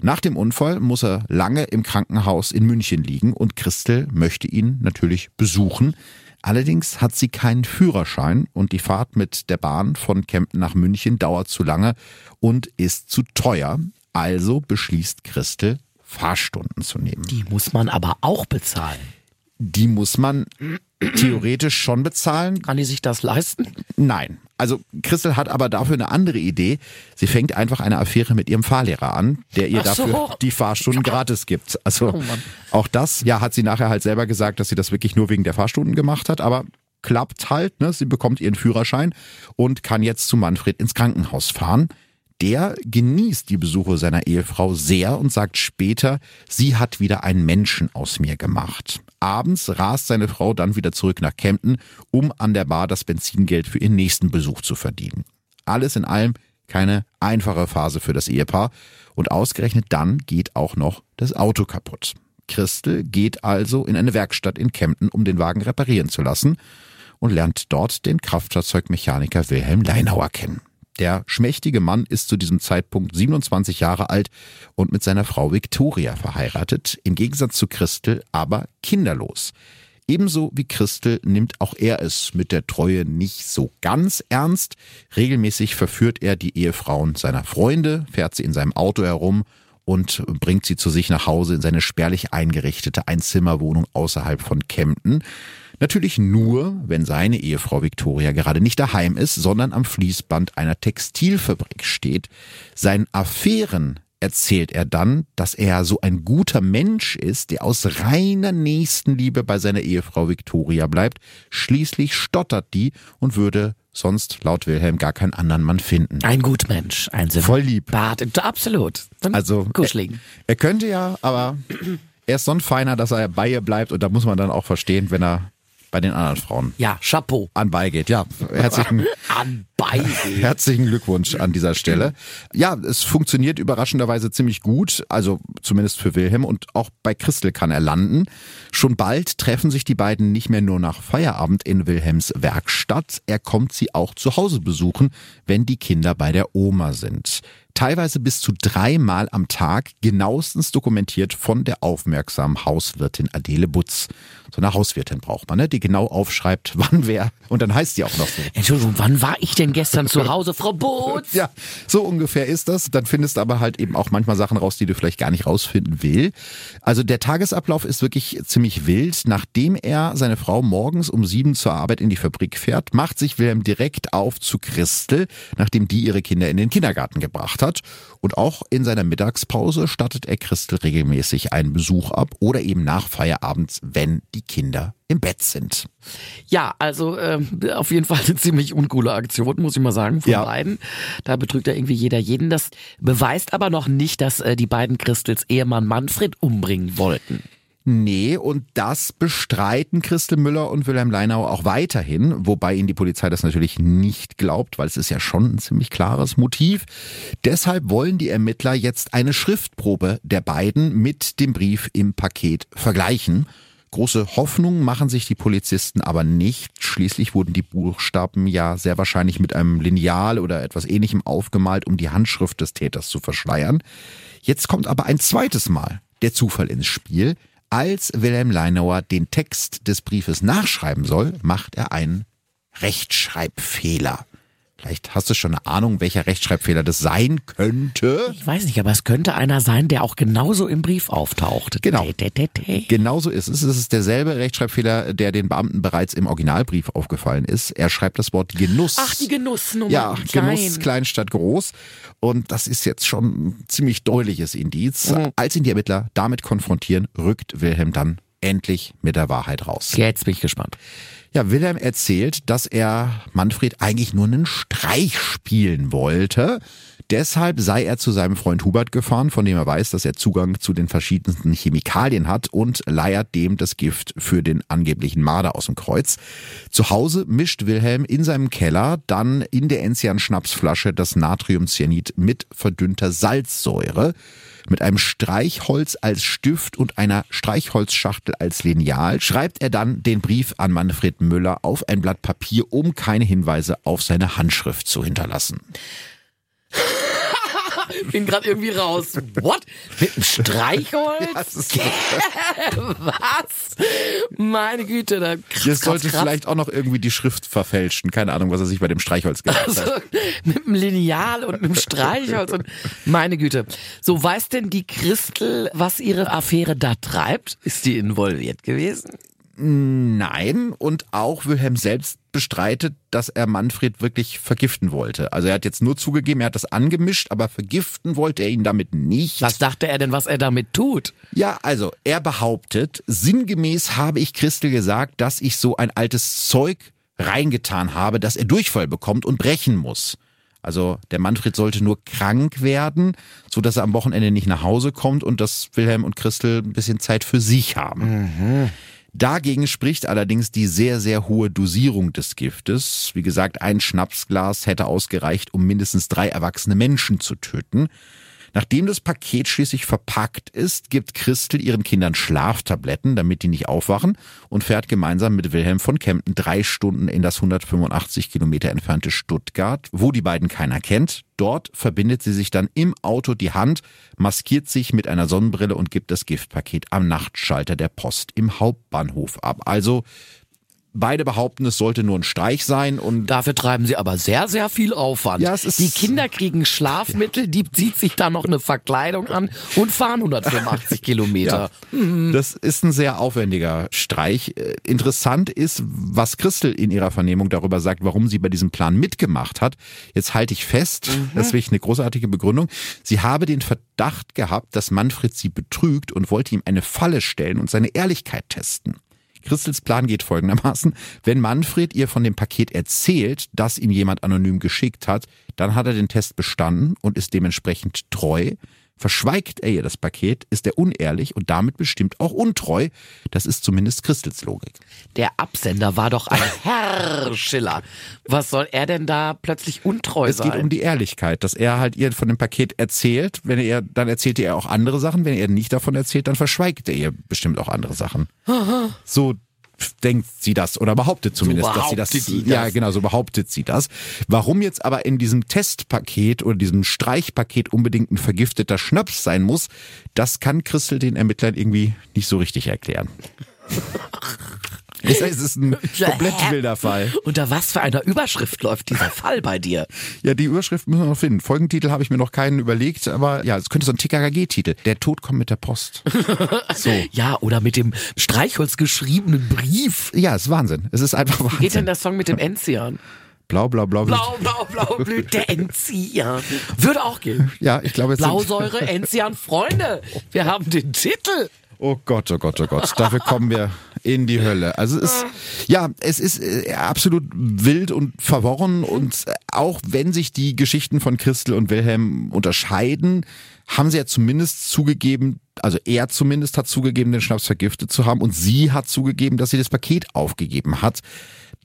Nach dem Unfall muss er lange im Krankenhaus in München liegen und Christel möchte ihn natürlich besuchen. Allerdings hat sie keinen Führerschein und die Fahrt mit der Bahn von Kempten nach München dauert zu lange und ist zu teuer. Also beschließt Christel, Fahrstunden zu nehmen. Die muss man aber auch bezahlen. Die muss man theoretisch schon bezahlen. Kann die sich das leisten? Nein. Also Christel hat aber dafür eine andere Idee. Sie fängt einfach eine Affäre mit ihrem Fahrlehrer an, der ihr so. dafür die Fahrstunden gratis gibt. Also Oh auch das, ja, hat sie nachher halt selber gesagt, dass sie das wirklich nur wegen der Fahrstunden gemacht hat, aber klappt halt, ne? Sie bekommt ihren Führerschein und kann jetzt zu Manfred ins Krankenhaus fahren. Der genießt die Besuche seiner Ehefrau sehr und sagt später, sie hat wieder einen Menschen aus mir gemacht. Abends rast seine Frau dann wieder zurück nach Kempten, um an der Bar das Benzingeld für ihren nächsten Besuch zu verdienen. Alles in allem keine einfache Phase für das Ehepaar und ausgerechnet dann geht auch noch das Auto kaputt. Christel geht also in eine Werkstatt in Kempten, um den Wagen reparieren zu lassen und lernt dort den Kraftfahrzeugmechaniker Wilhelm Leinauer kennen. Der schmächtige Mann ist zu diesem Zeitpunkt 27 Jahre alt und mit seiner Frau Victoria verheiratet, im Gegensatz zu Christel aber kinderlos. Ebenso wie Christel nimmt auch er es mit der Treue nicht so ganz ernst. Regelmäßig verführt er die Ehefrauen seiner Freunde, fährt sie in seinem Auto herum und bringt sie zu sich nach Hause in seine spärlich eingerichtete Einzimmerwohnung außerhalb von Kempten. Natürlich nur, wenn seine Ehefrau Victoria gerade nicht daheim ist, sondern am Fließband einer Textilfabrik steht. Seinen Affären erzählt er dann, dass er so ein guter Mensch ist, der aus reiner Nächstenliebe bei seiner Ehefrau Victoria bleibt. Schließlich stottert die und würde sonst laut Wilhelm gar keinen anderen Mann finden. Ein Gutmensch, ein Voll lieb. Bart, absolut. Dann Also kuscheligen. Er, er könnte ja, aber er ist so ein Feiner, dass er bei ihr bleibt und da muss man dann auch verstehen, wenn er bei den anderen Frauen Ja, Chapeau. anbeigeht. Ja, herzlichen, Anbei. herzlichen Glückwunsch an dieser Stelle. Ja, es funktioniert überraschenderweise ziemlich gut, also zumindest für Wilhelm und auch bei Christel kann er landen. Schon bald treffen sich die beiden nicht mehr nur nach Feierabend in Wilhelms Werkstatt, er kommt sie auch zu Hause besuchen, wenn die Kinder bei der Oma sind. Teilweise bis zu dreimal am Tag, genauestens dokumentiert von der aufmerksamen Hauswirtin Adele Butz. So eine Hauswirtin braucht man, ne? die genau aufschreibt, wann wer. Und dann heißt sie auch noch so. Entschuldigung, wann war ich denn gestern zu Hause, Frau Boots? Ja, so ungefähr ist das. Dann findest du aber halt eben auch manchmal Sachen raus, die du vielleicht gar nicht rausfinden will. Also der Tagesablauf ist wirklich ziemlich wild. Nachdem er seine Frau morgens um sieben zur Arbeit in die Fabrik fährt, macht sich Wilhelm direkt auf zu Christel, nachdem die ihre Kinder in den Kindergarten gebracht hat. Und auch in seiner Mittagspause stattet er Christel regelmäßig einen Besuch ab oder eben nach Feierabend, wenn die Kinder im Bett sind. Ja, also ähm, auf jeden Fall eine ziemlich uncoole Aktion, muss ich mal sagen, von Ja. beiden. Da betrügt ja irgendwie jeder jeden. Das beweist aber noch nicht, dass äh, die beiden Christels Ehemann Manfred umbringen wollten. Nee, und das bestreiten Christel Müller und Wilhelm Leinau auch weiterhin, wobei ihnen die Polizei das natürlich nicht glaubt, weil es ist ja schon ein ziemlich klares Motiv. Deshalb wollen die Ermittler jetzt eine Schriftprobe der beiden mit dem Brief im Paket vergleichen. Große Hoffnung machen sich die Polizisten aber nicht. Schließlich wurden die Buchstaben ja sehr wahrscheinlich mit einem Lineal oder etwas ähnlichem aufgemalt, um die Handschrift des Täters zu verschleiern. Jetzt kommt aber ein zweites Mal der Zufall ins Spiel. Als Wilhelm Leinauer den Text des Briefes nachschreiben soll, macht er einen Rechtschreibfehler. Vielleicht hast du schon eine Ahnung, welcher Rechtschreibfehler das sein könnte. Ich weiß nicht, aber es könnte einer sein, der auch genauso im Brief auftaucht. Genau. Genauso ist es. Es ist derselbe Rechtschreibfehler, der den Beamten bereits im Originalbrief aufgefallen ist. Er schreibt das Wort Genuss. Ach, die Genussnummer. Ja, klein. Genuss klein statt groß. Und das ist jetzt schon ein ziemlich deutliches Indiz. Mhm. Als ihn die Ermittler damit konfrontieren, rückt Wilhelm dann endlich mit der Wahrheit raus. Jetzt bin ich gespannt. Ja, Wilhelm erzählt, dass er Manfred eigentlich nur einen Streich spielen wollte. Deshalb sei er zu seinem Freund Hubert gefahren, von dem er weiß, dass er Zugang zu den verschiedensten Chemikalien hat und leiert dem das Gift für den angeblichen Marder aus dem Kreuz. Zu Hause mischt Wilhelm in seinem Keller dann in der Enzian-Schnapsflasche das Natriumcyanid mit verdünnter Salzsäure. Mit einem Streichholz als Stift und einer Streichholzschachtel als Lineal schreibt er dann den Brief an Manfred Müller auf ein Blatt Papier, um keine Hinweise auf seine Handschrift zu hinterlassen. Bin gerade irgendwie raus. What? Mit einem Streichholz? Was? Meine Güte, da kratz, das sollte kratz. vielleicht auch noch irgendwie die Schrift verfälschen. Keine Ahnung, was er sich bei dem Streichholz gedacht hat. Also, mit einem Lineal und einem Streichholz und meine Güte. So weiß denn die Christel, was ihre Affäre da treibt? Ist die involviert gewesen? Nein, und auch Wilhelm selbst bestreitet, dass er Manfred wirklich vergiften wollte. Also er hat jetzt nur zugegeben, er hat das angemischt, aber vergiften wollte er ihn damit nicht. Was dachte er denn, was er damit tut? Ja, also er behauptet, sinngemäß habe ich Christel gesagt, dass ich so ein altes Zeug reingetan habe, dass er Durchfall bekommt und brechen muss. Also der Manfred sollte nur krank werden, so dass er am Wochenende nicht nach Hause kommt und dass Wilhelm und Christel ein bisschen Zeit für sich haben. Dagegen spricht allerdings die sehr, sehr hohe Dosierung des Giftes. Wie gesagt, ein Schnapsglas hätte ausgereicht, um mindestens drei erwachsene Menschen zu töten. Nachdem das Paket schließlich verpackt ist, gibt Christel ihren Kindern Schlaftabletten, damit die nicht aufwachen und fährt gemeinsam mit Wilhelm von Kempten drei Stunden in das 185 Kilometer entfernte Stuttgart, wo die beiden keiner kennt. Dort verbindet sie sich dann im Auto die Hand, maskiert sich mit einer Sonnenbrille und gibt das Giftpaket am Nachtschalter der Post im Hauptbahnhof ab. Also Beide behaupten, es sollte nur ein Streich sein und Dafür treiben sie aber sehr, sehr viel Aufwand. Ja, es ist- die Kinder kriegen Schlafmittel, die zieht sich da noch eine Verkleidung an und fahren 185 Kilometer. Das ist ein sehr aufwendiger Streich. Äh, Interessant ist, was Christel in ihrer Vernehmung darüber sagt, warum sie bei diesem Plan mitgemacht hat. Jetzt halte ich fest, das ist wirklich eine großartige Begründung. Sie habe den Verdacht gehabt, dass Manfred sie betrügt und wollte ihm eine Falle stellen und seine Ehrlichkeit testen. Christels Plan geht folgendermaßen. Wenn Manfred ihr von dem Paket erzählt, das ihm jemand anonym geschickt hat, dann hat er den Test bestanden und ist dementsprechend treu. Verschweigt er ihr das Paket, ist er unehrlich und damit bestimmt auch untreu. Das ist zumindest Christels Logik. Der Absender war doch ein Herr Schiller. Was soll er denn da plötzlich untreu Es sein? geht um die Ehrlichkeit, dass er halt ihr von dem Paket erzählt. Wenn er dann erzählt er auch andere Sachen. Wenn er ihr nicht davon erzählt, dann verschweigt er ihr bestimmt auch andere Sachen. So denkt sie das oder behauptet zumindest, dass sie das, behauptet die ja das. genau so behauptet sie das. Warum jetzt aber in diesem Testpaket oder diesem Streichpaket unbedingt ein vergifteter Schnaps sein muss, das kann Christel den Ermittlern irgendwie nicht so richtig erklären. Es ist ein komplett wilder Fall. Unter was für einer Überschrift läuft dieser Fall bei dir? Ja, die Überschrift müssen wir noch finden. Folgentitel habe ich mir noch keinen überlegt, aber ja, es könnte so ein TKKG-Titel. Der Tod kommt mit der Post. So. Ja, oder mit dem Streichholz geschriebenen Brief. Ja, ist Wahnsinn. Es ist einfach Geht denn Wahnsinn. der Song mit dem Enzian? Blau, blau, blau. Blau, blau, blau blüht der Enzian. Würde auch gehen. Ja, ich glaube, es Blausäure, Enzian, Freunde. Wir haben den Titel. Oh Gott, oh Gott, oh Gott. Dafür kommen wir in die Hölle. Also es ist, ja, es ist äh, absolut wild und verworren und auch wenn sich die Geschichten von Christel und Wilhelm unterscheiden, haben sie ja zumindest zugegeben, also er zumindest hat zugegeben, den Schnaps vergiftet zu haben und sie hat zugegeben, dass sie das Paket aufgegeben hat.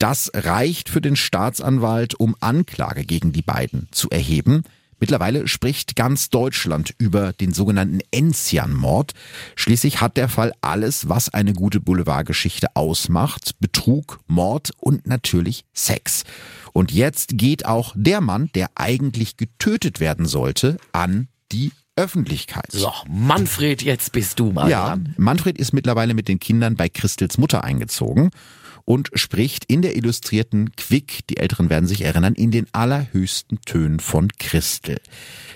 Das reicht für den Staatsanwalt, um Anklage gegen die beiden zu erheben. Mittlerweile spricht ganz Deutschland über den sogenannten Enzian-Mord. Schließlich hat der Fall alles, was eine gute Boulevardgeschichte ausmacht. Betrug, Mord und natürlich Sex. Und jetzt geht auch der Mann, der eigentlich getötet werden sollte, an die Öffentlichkeit. So, Manfred, jetzt bist du mal Ja, dran. Manfred ist mittlerweile mit den Kindern bei Christels Mutter eingezogen. Und spricht in der illustrierten Quick, die Älteren werden sich erinnern, in den allerhöchsten Tönen von Christel.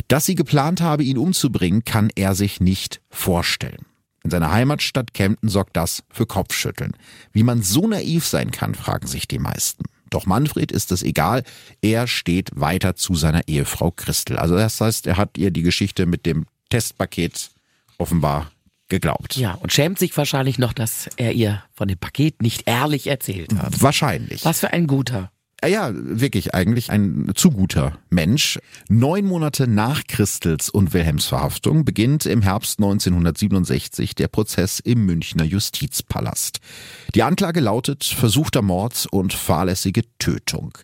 Dass sie geplant habe, ihn umzubringen, kann er sich nicht vorstellen. In seiner Heimatstadt Kempten sorgt das für Kopfschütteln. Wie man so naiv sein kann, fragen sich die meisten. Doch Manfred ist es egal. Er steht weiter zu seiner Ehefrau Christel. Also das heißt, er hat ihr die Geschichte mit dem Testpaket offenbar geglaubt. Ja, und schämt sich wahrscheinlich noch, dass er ihr von dem Paket nicht ehrlich erzählt hat. Wahrscheinlich. Was für ein guter. Ja, wirklich eigentlich ein zu guter Mensch. Neun Monate nach Christels und Wilhelms Verhaftung beginnt im Herbst 1967 der Prozess im Münchner Justizpalast. Die Anklage lautet versuchter Mord und fahrlässige Tötung.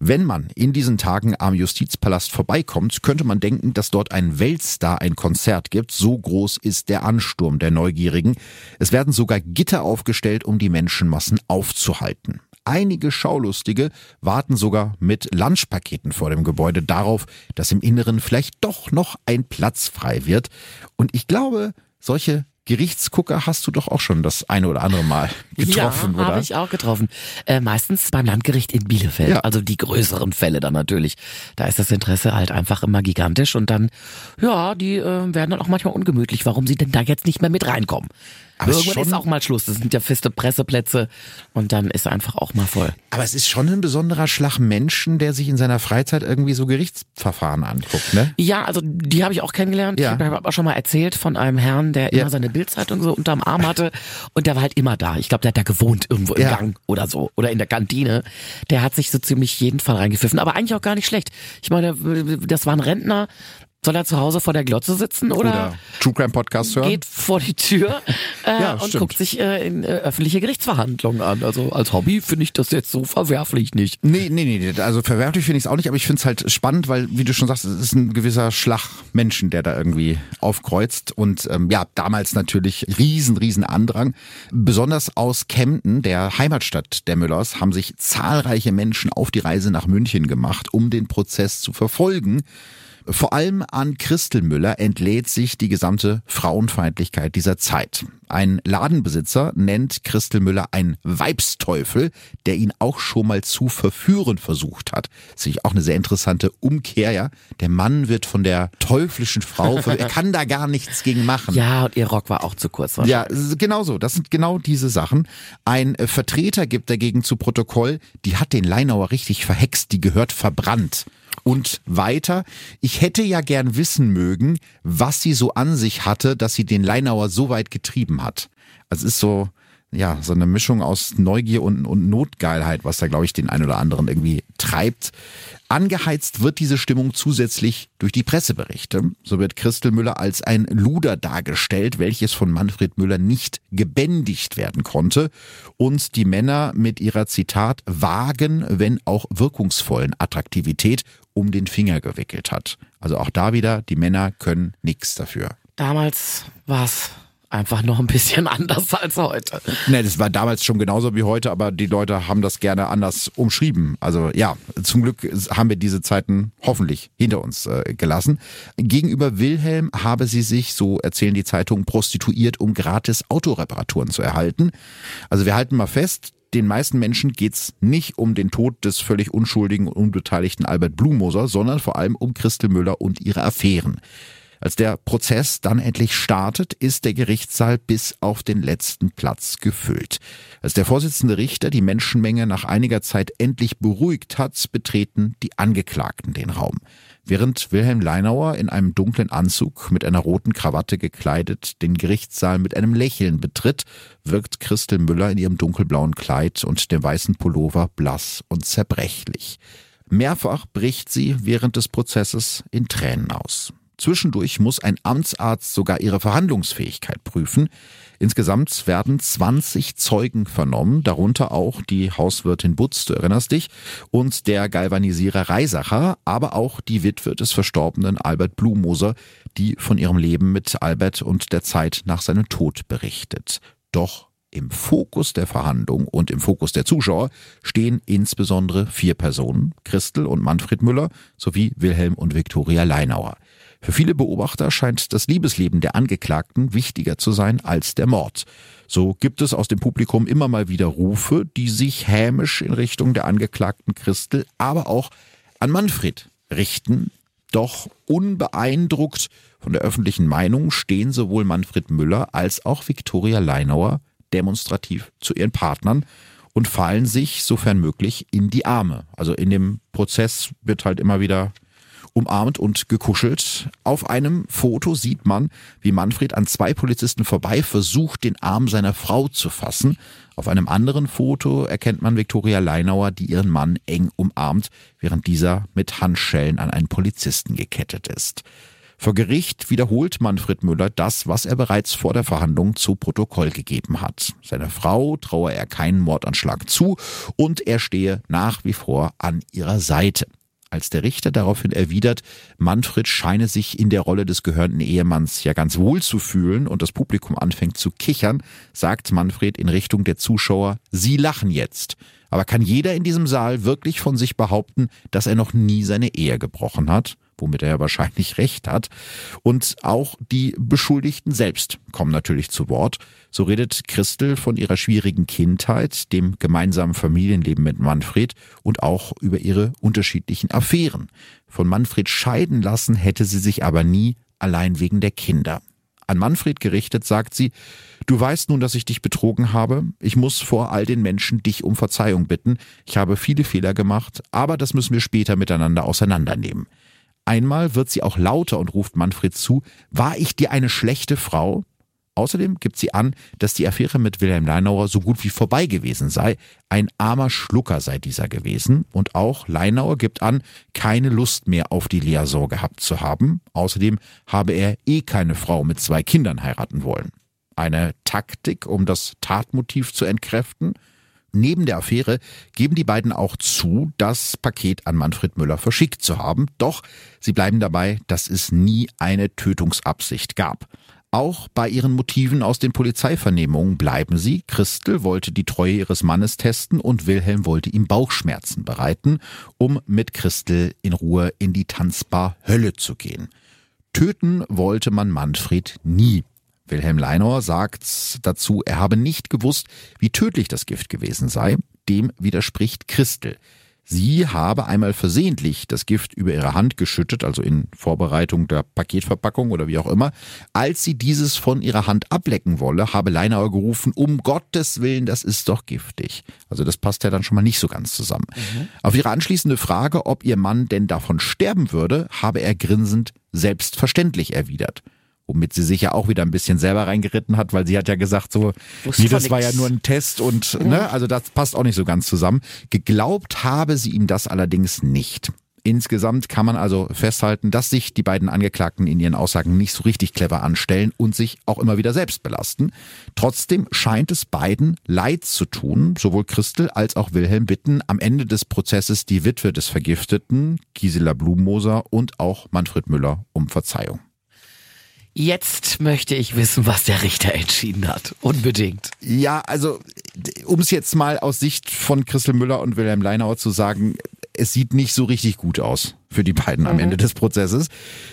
Wenn man in diesen Tagen am Justizpalast vorbeikommt, könnte man denken, dass dort ein Weltstar ein Konzert gibt. So groß ist der Ansturm der Neugierigen. Es werden sogar Gitter aufgestellt, um die Menschenmassen aufzuhalten. Einige Schaulustige warten sogar mit Lunchpaketen vor dem Gebäude darauf, dass im Inneren vielleicht doch noch ein Platz frei wird. Und ich glaube, solche Gerichtsgucker hast du doch auch schon das eine oder andere Mal getroffen, ja, oder? habe ich auch getroffen. Äh, meistens beim Landgericht in Bielefeld. Ja. Also die größeren Fälle dann natürlich. Da ist das Interesse halt einfach immer gigantisch und dann, ja, die äh, werden dann auch manchmal ungemütlich, warum sie denn da jetzt nicht mehr mit reinkommen. Aber es Irgendwann schon- ist auch mal Schluss. Das sind ja feste Presseplätze und dann ist einfach auch mal voll. Aber es ist schon ein besonderer Schlag Menschen, der sich in seiner Freizeit irgendwie so Gerichtsverfahren anguckt, ne? Ja, also die habe ich auch kennengelernt. Ja. Ich habe auch schon mal erzählt von einem Herrn, der Ja. immer seine Bildzeitung so unterm Arm hatte und der war halt immer da. Ich glaube, der hat da gewohnt irgendwo im Ja. Gang oder so oder in der Kantine. Der hat sich so ziemlich jeden Fall reingepfiffen, aber eigentlich auch gar nicht schlecht. Ich meine, das war ein Rentner. Soll er zu Hause vor der Glotze sitzen oder, Oder True Crime Podcast hören. geht vor die Tür äh, Ja, und stimmt. guckt sich äh, in äh, öffentliche Gerichtsverhandlungen an? Also als Hobby finde ich das jetzt so verwerflich nicht. Nee, nee, nee, nee, also verwerflich finde ich es auch nicht, aber ich finde es halt spannend, weil, wie du schon sagst, es ist ein gewisser Schlag Menschen, der da irgendwie aufkreuzt. Und ähm, ja, damals natürlich riesen, riesen Andrang. Besonders aus Kempten, der Heimatstadt der Müllers, haben sich zahlreiche Menschen auf die Reise nach München gemacht, um den Prozess zu verfolgen. Vor allem an Christel Müller entlädt sich die gesamte Frauenfeindlichkeit dieser Zeit. Ein Ladenbesitzer nennt Christel Müller ein Weibsteufel, der ihn auch schon mal zu verführen versucht hat. Das ist auch eine sehr interessante Umkehr, ja. Der Mann wird von der teuflischen Frau, er kann da gar nichts gegen machen. Ja, und ihr Rock war auch zu kurz. Ja, genau so. Das sind genau diese Sachen. Ein äh, Vertreter gibt dagegen zu Protokoll, die hat den Leinauer richtig verhext, die gehört verbrannt. Und weiter, ich hätte ja gern wissen mögen, was sie so an sich hatte, dass sie den Leinauer so weit getrieben hat. Also es ist so, ja, so eine Mischung aus Neugier und, und Notgeilheit, was da, glaube ich, den einen oder anderen irgendwie treibt. Angeheizt wird diese Stimmung zusätzlich durch die Presseberichte. So wird Christel Müller als ein Luder dargestellt, welches von Manfred Müller nicht gebändigt werden konnte und die Männer mit ihrer Zitat vagen, wenn auch wirkungsvollen Attraktivität um den Finger gewickelt hat. Also auch da wieder, die Männer können nichts dafür. Damals war's einfach noch ein bisschen anders als heute. Ne, das war damals schon genauso wie heute, aber die Leute haben das gerne anders umschrieben. Also ja, zum Glück haben wir diese Zeiten hoffentlich hinter uns äh, gelassen. Gegenüber Wilhelm habe sie sich, so erzählen die Zeitungen, prostituiert, um gratis Autoreparaturen zu erhalten. Also wir halten mal fest, den meisten Menschen geht's nicht um den Tod des völlig unschuldigen und unbeteiligten Albert Blumoser, sondern vor allem um Christel Müller und ihre Affären. Als der Prozess dann endlich startet, ist der Gerichtssaal bis auf den letzten Platz gefüllt. Als der Vorsitzende Richter die Menschenmenge nach einiger Zeit endlich beruhigt hat, betreten die Angeklagten den Raum. Während Wilhelm Leinauer in einem dunklen Anzug mit einer roten Krawatte gekleidet den Gerichtssaal mit einem Lächeln betritt, wirkt Christel Müller in ihrem dunkelblauen Kleid und dem weißen Pullover blass und zerbrechlich. Mehrfach bricht sie während des Prozesses in Tränen aus. Zwischendurch muss ein Amtsarzt sogar ihre Verhandlungsfähigkeit prüfen. Insgesamt werden 20 Zeugen vernommen, darunter auch die Hauswirtin Butz, du erinnerst dich, und der Galvanisierer Reisacher, aber auch die Witwe des verstorbenen Albert Blumoser, die von ihrem Leben mit Albert und der Zeit nach seinem Tod berichtet. Doch im Fokus der Verhandlung und im Fokus der Zuschauer stehen insbesondere vier Personen, Christel und Manfred Müller sowie Wilhelm und Viktoria Leinauer. Für viele Beobachter scheint das Liebesleben der Angeklagten wichtiger zu sein als der Mord. So gibt es aus dem Publikum immer mal wieder Rufe, die sich hämisch in Richtung der Angeklagten Christel, aber auch an Manfred richten. Doch unbeeindruckt von der öffentlichen Meinung stehen sowohl Manfred Müller als auch Viktoria Leinauer demonstrativ zu ihren Partnern und fallen sich, sofern möglich, in die Arme. Also in dem Prozess wird halt immer wieder umarmt und gekuschelt. Auf einem Foto sieht man, wie Manfred an zwei Polizisten vorbei versucht, den Arm seiner Frau zu fassen. Auf einem anderen Foto erkennt man Viktoria Leinauer, die ihren Mann eng umarmt, während dieser mit Handschellen an einen Polizisten gekettet ist. Vor Gericht wiederholt Manfred Müller das, was er bereits vor der Verhandlung zu Protokoll gegeben hat. Seiner Frau traue er keinen Mordanschlag zu und er stehe nach wie vor an ihrer Seite. Als der Richter daraufhin erwidert, Manfred scheine sich in der Rolle des gehörnten Ehemanns ja ganz wohl zu fühlen und das Publikum anfängt zu kichern, sagt Manfred in Richtung der Zuschauer, Sie lachen jetzt. Aber kann jeder in diesem Saal wirklich von sich behaupten, dass er noch nie seine Ehe gebrochen hat? Womit er ja wahrscheinlich recht hat. Und auch die Beschuldigten selbst kommen natürlich zu Wort. So redet Christel von ihrer schwierigen Kindheit, dem gemeinsamen Familienleben mit Manfred und auch über ihre unterschiedlichen Affären. Von Manfred scheiden lassen hätte sie sich aber nie, allein wegen der Kinder. An Manfred gerichtet sagt sie, du weißt nun, dass ich dich betrogen habe. Ich muss vor all den Menschen dich um Verzeihung bitten. Ich habe viele Fehler gemacht, aber das müssen wir später miteinander auseinandernehmen. Einmal wird sie auch lauter und ruft Manfred zu, war ich dir eine schlechte Frau? Außerdem gibt sie an, dass die Affäre mit Wilhelm Leinauer so gut wie vorbei gewesen sei. Ein armer Schlucker sei dieser gewesen. Und auch Leinauer gibt an, keine Lust mehr auf die Liaison gehabt zu haben. Außerdem habe er eh keine Frau mit zwei Kindern heiraten wollen. Eine Taktik, um das Tatmotiv zu entkräften? Neben der Affäre geben die beiden auch zu, das Paket an Manfred Müller verschickt zu haben. Doch sie bleiben dabei, dass es nie eine Tötungsabsicht gab. Auch bei ihren Motiven aus den Polizeivernehmungen bleiben sie. Christel wollte die Treue ihres Mannes testen und Wilhelm wollte ihm Bauchschmerzen bereiten, um mit Christel in Ruhe in die Tanzbar Hölle zu gehen. Töten wollte man Manfred nie. Wilhelm Leinauer sagt dazu, er habe nicht gewusst, wie tödlich das Gift gewesen sei. Dem widerspricht Christel. Sie habe einmal versehentlich das Gift über ihre Hand geschüttet, also in Vorbereitung der Paketverpackung oder wie auch immer. Als sie dieses von ihrer Hand ablecken wolle, habe Leinauer gerufen, um Gottes Willen, das ist doch giftig. Also das passt ja dann schon mal nicht so ganz zusammen. Mhm. Auf ihre anschließende Frage, ob ihr Mann denn davon sterben würde, habe er grinsend selbstverständlich erwidert womit sie sich ja auch wieder ein bisschen selber reingeritten hat, weil sie hat ja gesagt so, nee, das war ja nur ein Test und ja. ne, also das passt auch nicht so ganz zusammen. Geglaubt habe sie ihm das allerdings nicht. Insgesamt kann man also festhalten, dass sich die beiden Angeklagten in ihren Aussagen nicht so richtig clever anstellen und sich auch immer wieder selbst belasten. Trotzdem scheint es beiden leid zu tun, sowohl Christel als auch Wilhelm bitten am Ende des Prozesses die Witwe des Vergifteten, Gisela Blumenmoser und auch Manfred Müller um Verzeihung. Jetzt möchte ich wissen, was der Richter entschieden hat. Unbedingt. Ja, also um es jetzt mal aus Sicht von Christel Müller und Wilhelm Leinauer zu sagen, es sieht nicht so richtig gut aus für die beiden am mhm. Ende des Prozesses.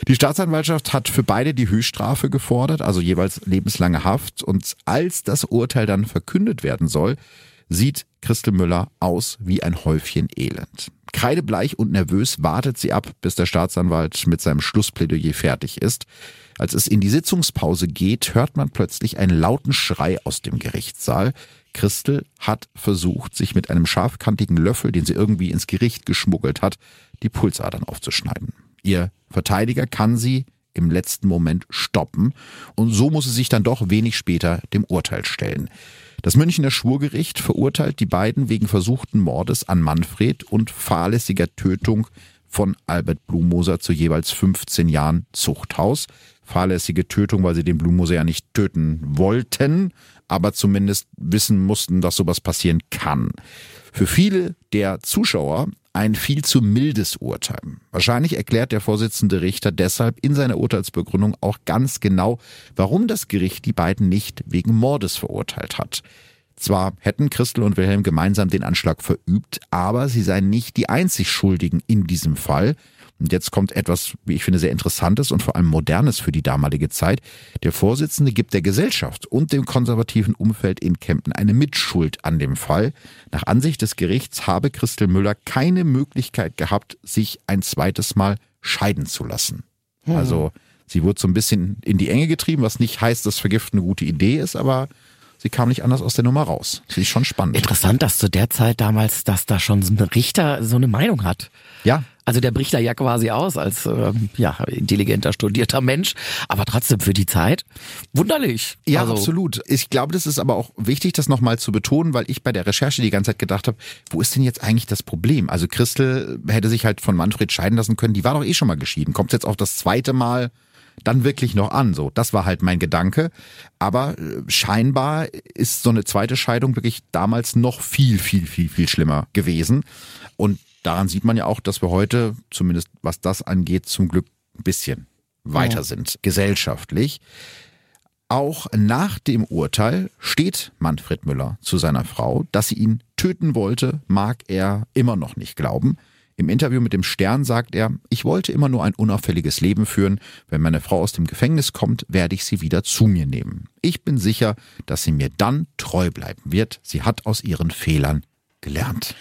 Die Staatsanwaltschaft hat für beide die Höchststrafe gefordert, also jeweils lebenslange Haft. Und als das Urteil dann verkündet werden soll, sieht Christel Müller aus wie ein Häufchen Elend. Kreidebleich und nervös wartet sie ab, bis der Staatsanwalt mit seinem Schlussplädoyer fertig ist. Als es in die Sitzungspause geht, hört man plötzlich einen lauten Schrei aus dem Gerichtssaal. Christel hat versucht, sich mit einem scharfkantigen Löffel, den sie irgendwie ins Gericht geschmuggelt hat, die Pulsadern aufzuschneiden. Ihr Verteidiger kann sie im letzten Moment stoppen und so muss sie sich dann doch wenig später dem Urteil stellen. Das Münchner Schwurgericht verurteilt die beiden wegen versuchten Mordes an Manfred und fahrlässiger Tötung von Albert Blumoser zu jeweils 15 Jahren Zuchthaus. Fahrlässige Tötung, weil sie den Blumoser ja nicht töten wollten, aber zumindest wissen mussten, dass sowas passieren kann. Für viele der Zuschauer ein viel zu mildes Urteil. Wahrscheinlich erklärt der Vorsitzende Richter deshalb in seiner Urteilsbegründung auch ganz genau, warum das Gericht die beiden nicht wegen Mordes verurteilt hat. Zwar hätten Christel und Wilhelm gemeinsam den Anschlag verübt, aber sie seien nicht die einzig Schuldigen in diesem Fall. Und jetzt kommt etwas, wie ich finde, sehr Interessantes und vor allem Modernes für die damalige Zeit. Der Vorsitzende gibt der Gesellschaft und dem konservativen Umfeld in Kempten eine Mitschuld an dem Fall. Nach Ansicht des Gerichts habe Christel Müller keine Möglichkeit gehabt, sich ein zweites Mal scheiden zu lassen. Hm. Also sie wurde so ein bisschen in die Enge getrieben, was nicht heißt, dass Vergiften eine gute Idee ist, aber sie kam nicht anders aus der Nummer raus. Das ist schon spannend. Interessant, dass zu der Zeit damals, dass da schon so ein Richter so eine Meinung hat. Ja. Also der bricht da ja quasi aus als äh, ja, intelligenter, studierter Mensch, aber trotzdem für die Zeit wunderlich. Ja, also, absolut. Ich glaube, das ist aber auch wichtig, das nochmal zu betonen, weil ich bei der Recherche die ganze Zeit gedacht habe, wo ist denn jetzt eigentlich das Problem? Also Christel hätte sich halt von Manfred scheiden lassen können, die war doch eh schon mal geschieden. Kommt jetzt auch das zweite Mal dann wirklich noch an. So, das war halt mein Gedanke. Aber äh, scheinbar ist so eine zweite Scheidung wirklich damals noch viel, viel, viel, viel schlimmer gewesen. Und daran sieht man ja auch, dass wir heute, zumindest was das angeht, zum Glück ein bisschen weiter ja. sind, gesellschaftlich. Auch nach dem Urteil steht Manfred Müller zu seiner Frau, dass sie ihn töten wollte, mag er immer noch nicht glauben. Im Interview mit dem Stern sagt er, ich wollte immer nur ein unauffälliges Leben führen. Wenn meine Frau aus dem Gefängnis kommt, werde ich sie wieder zu mir nehmen. Ich bin sicher, dass sie mir dann treu bleiben wird. Sie hat aus ihren Fehlern gelernt.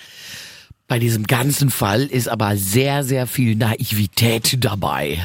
Bei diesem ganzen Fall ist aber sehr, sehr viel Naivität dabei.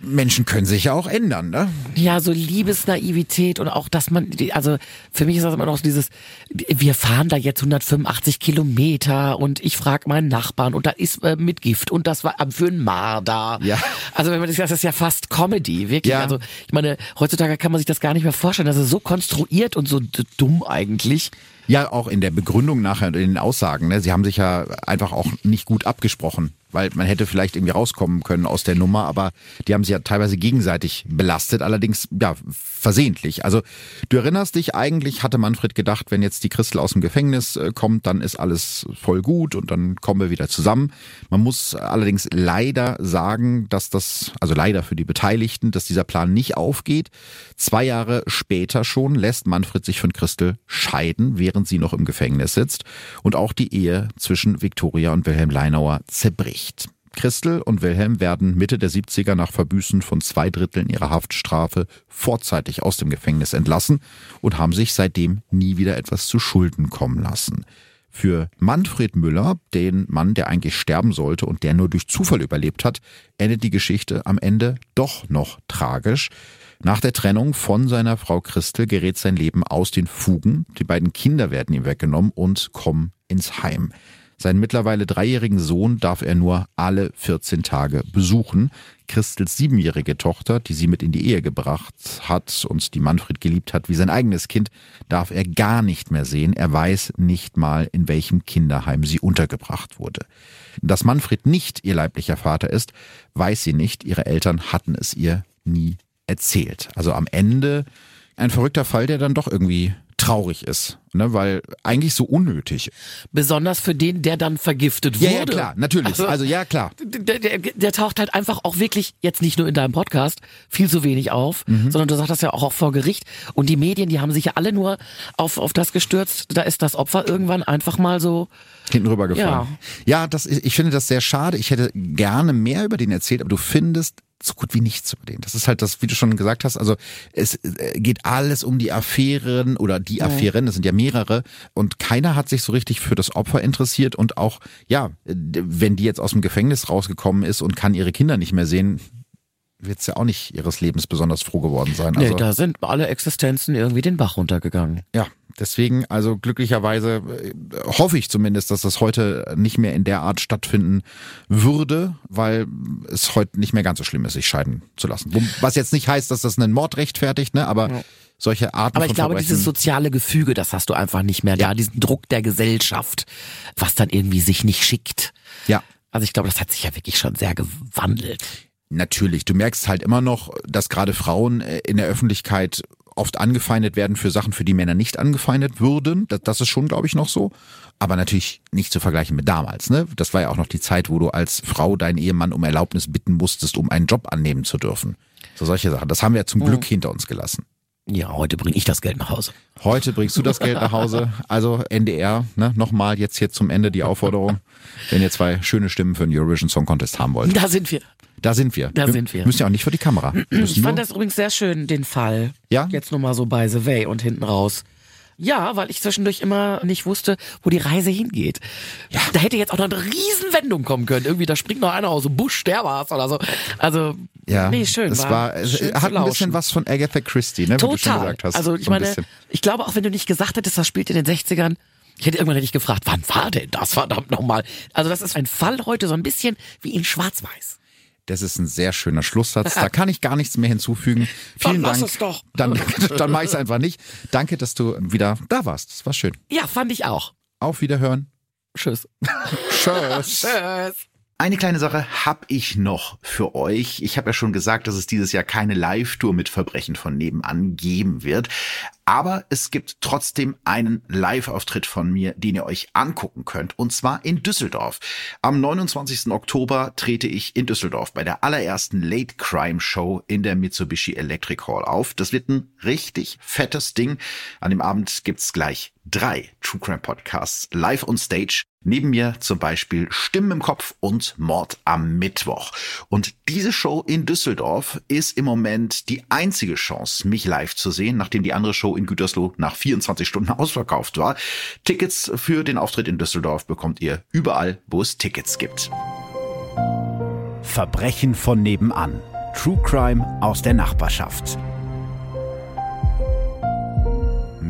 Menschen können sich ja auch ändern, ne? Ja, so Liebesnaivität und auch, dass man, also für mich ist das immer noch dieses, wir fahren da jetzt 185 Kilometer und ich frage meinen Nachbarn und da ist äh, mit Gift und das war für ein Marder. Ja. Also wenn man das, das ist ja fast Comedy, wirklich. Ja. Also ich meine, heutzutage kann man sich das gar nicht mehr vorstellen. Das ist so konstruiert und so dumm eigentlich. Ja, auch in der Begründung nachher, in den Aussagen. Ne? Sie haben sich ja einfach auch nicht gut abgesprochen weil man hätte vielleicht irgendwie rauskommen können aus der Nummer, aber die haben sich ja teilweise gegenseitig belastet, allerdings ja versehentlich. Also du erinnerst dich, eigentlich hatte Manfred gedacht, wenn jetzt die Christel aus dem Gefängnis äh, kommt, dann ist alles voll gut und dann kommen wir wieder zusammen. Man muss allerdings leider sagen, dass das, also leider für die Beteiligten, dass dieser Plan nicht aufgeht. Zwei Jahre später schon lässt Manfred sich von Christel scheiden, während sie noch im Gefängnis sitzt und auch die Ehe zwischen Viktoria und Wilhelm Leinauer zerbricht. Christel und Wilhelm werden Mitte der 70er nach Verbüßen von zwei Dritteln ihrer Haftstrafe vorzeitig aus dem Gefängnis entlassen und haben sich seitdem nie wieder etwas zu Schulden kommen lassen. Für Manfred Müller, den Mann, der eigentlich sterben sollte und der nur durch Zufall überlebt hat, endet die Geschichte am Ende doch noch tragisch. Nach der Trennung von seiner Frau Christel gerät sein Leben aus den Fugen. Die beiden Kinder werden ihm weggenommen und kommen ins Heim. Seinen mittlerweile dreijährigen Sohn darf er nur alle 14 Tage besuchen. Christels siebenjährige Tochter, die sie mit in die Ehe gebracht hat und die Manfred geliebt hat wie sein eigenes Kind, darf er gar nicht mehr sehen. Er weiß nicht mal, in welchem Kinderheim sie untergebracht wurde. Dass Manfred nicht ihr leiblicher Vater ist, weiß sie nicht. Ihre Eltern hatten es ihr nie erzählt. Also am Ende ein verrückter Fall, der dann doch irgendwie traurig ist, ne, weil eigentlich so unnötig. Besonders für den, der dann vergiftet wurde. Ja, ja klar, natürlich. Also, also ja, klar. Der, der, der, taucht halt einfach auch wirklich jetzt nicht nur in deinem Podcast viel zu wenig auf, mhm. sondern du sagst das ja auch, auch vor Gericht. Und die Medien, die haben sich ja alle nur auf, auf das gestürzt. Da ist das Opfer irgendwann einfach mal so hinten rübergefallen. Ja, ja das, ich finde das sehr schade. Ich hätte gerne mehr über den erzählt, aber du findest so gut wie nichts über den. Das ist halt das, wie du schon gesagt hast, also es äh, geht alles um die Affären oder die Affären, das sind ja mehrere und keiner hat sich so richtig für das Opfer interessiert und auch, ja, wenn die jetzt aus dem Gefängnis rausgekommen ist und kann ihre Kinder nicht mehr sehen, wird es ja auch nicht ihres Lebens besonders froh geworden sein. Also, nee, da sind alle Existenzen irgendwie den Bach runtergegangen. Ja, deswegen, also glücklicherweise äh, hoffe ich zumindest, dass das heute nicht mehr in der Art stattfinden würde, weil es heute nicht mehr ganz so schlimm ist, sich scheiden zu lassen. Was jetzt nicht heißt, dass das einen Mord rechtfertigt, ne? aber ja. solche Arten Aber ich glaube, dieses soziale Gefüge, das hast du einfach nicht mehr ja. da, diesen Druck der Gesellschaft, was dann irgendwie sich nicht schickt. Ja. Also ich glaube, das hat sich ja wirklich schon sehr gewandelt. Natürlich, du merkst halt immer noch, dass gerade Frauen äh, in der Öffentlichkeit oft angefeindet werden für Sachen, für die Männer nicht angefeindet würden. Das, das ist schon, glaube ich, noch so. Aber natürlich nicht zu vergleichen mit damals. Ne? Das war ja auch noch die Zeit, wo du als Frau deinen Ehemann um Erlaubnis bitten musstest, um einen Job annehmen zu dürfen. So solche Sachen. Das haben wir ja zum Glück hinter uns gelassen. Ja, heute bringe ich das Geld nach Hause. Heute bringst du das Geld nach Hause. Also NDR, ne, nochmal jetzt hier zum Ende die Aufforderung, wenn ihr zwei schöne Stimmen für den Eurovision Song Contest haben wollt. Da sind wir. Da sind wir. Da sind wir. Müssen ja auch nicht vor die Kamera. Ich fand das übrigens sehr schön, den Fall. Ja? Jetzt nur mal so by the way und hinten raus. Ja, weil ich zwischendurch immer nicht wusste, wo die Reise hingeht. Ja. Da hätte jetzt auch noch eine Riesenwendung kommen können. Irgendwie, da springt noch einer aus dem Busch, der war's oder so. Also, ja, nee, schön. Es war, es schön zu hat ein bisschen was von Agatha Christie, ne, wie du schon Total. gesagt hast. Also ich So ein meine, ich glaube auch wenn du nicht gesagt hättest, das spielt in den 60ern, ich hätte irgendwann hätte ich gefragt, wann war denn das verdammt nochmal? Also das ist ein Fall heute so ein bisschen wie in Schwarz-Weiß. Das ist ein sehr schöner Schlusssatz. Da kann ich gar nichts mehr hinzufügen. Vielen lass Dank. es doch. Dann, dann mach ich es einfach nicht. Danke, dass du wieder da warst. Das war schön. Ja, fand ich auch. Auf Wiederhören. Tschüss. Tschüss. Tschüss. Eine kleine Sache habe ich noch für euch. Ich habe ja schon gesagt, dass es dieses Jahr keine Live-Tour mit Verbrechen von nebenan geben wird. Aber es gibt trotzdem einen Live-Auftritt von mir, den ihr euch angucken könnt. Und zwar in Düsseldorf. Am 29. Oktober trete ich in Düsseldorf bei der allerersten Late Crime Show in der Mitsubishi Electric Hall auf. Das wird ein richtig fettes Ding. An dem Abend gibt's gleich drei True Crime Podcasts live on stage. Neben mir zum Beispiel Stimmen im Kopf und Mord am Mittwoch. Und diese Show in Düsseldorf ist im Moment die einzige Chance, mich live zu sehen, nachdem die andere Show in Gütersloh nach 24 Stunden ausverkauft war. Tickets für den Auftritt in Düsseldorf bekommt ihr überall, wo es Tickets gibt. Verbrechen von nebenan. True Crime aus der Nachbarschaft.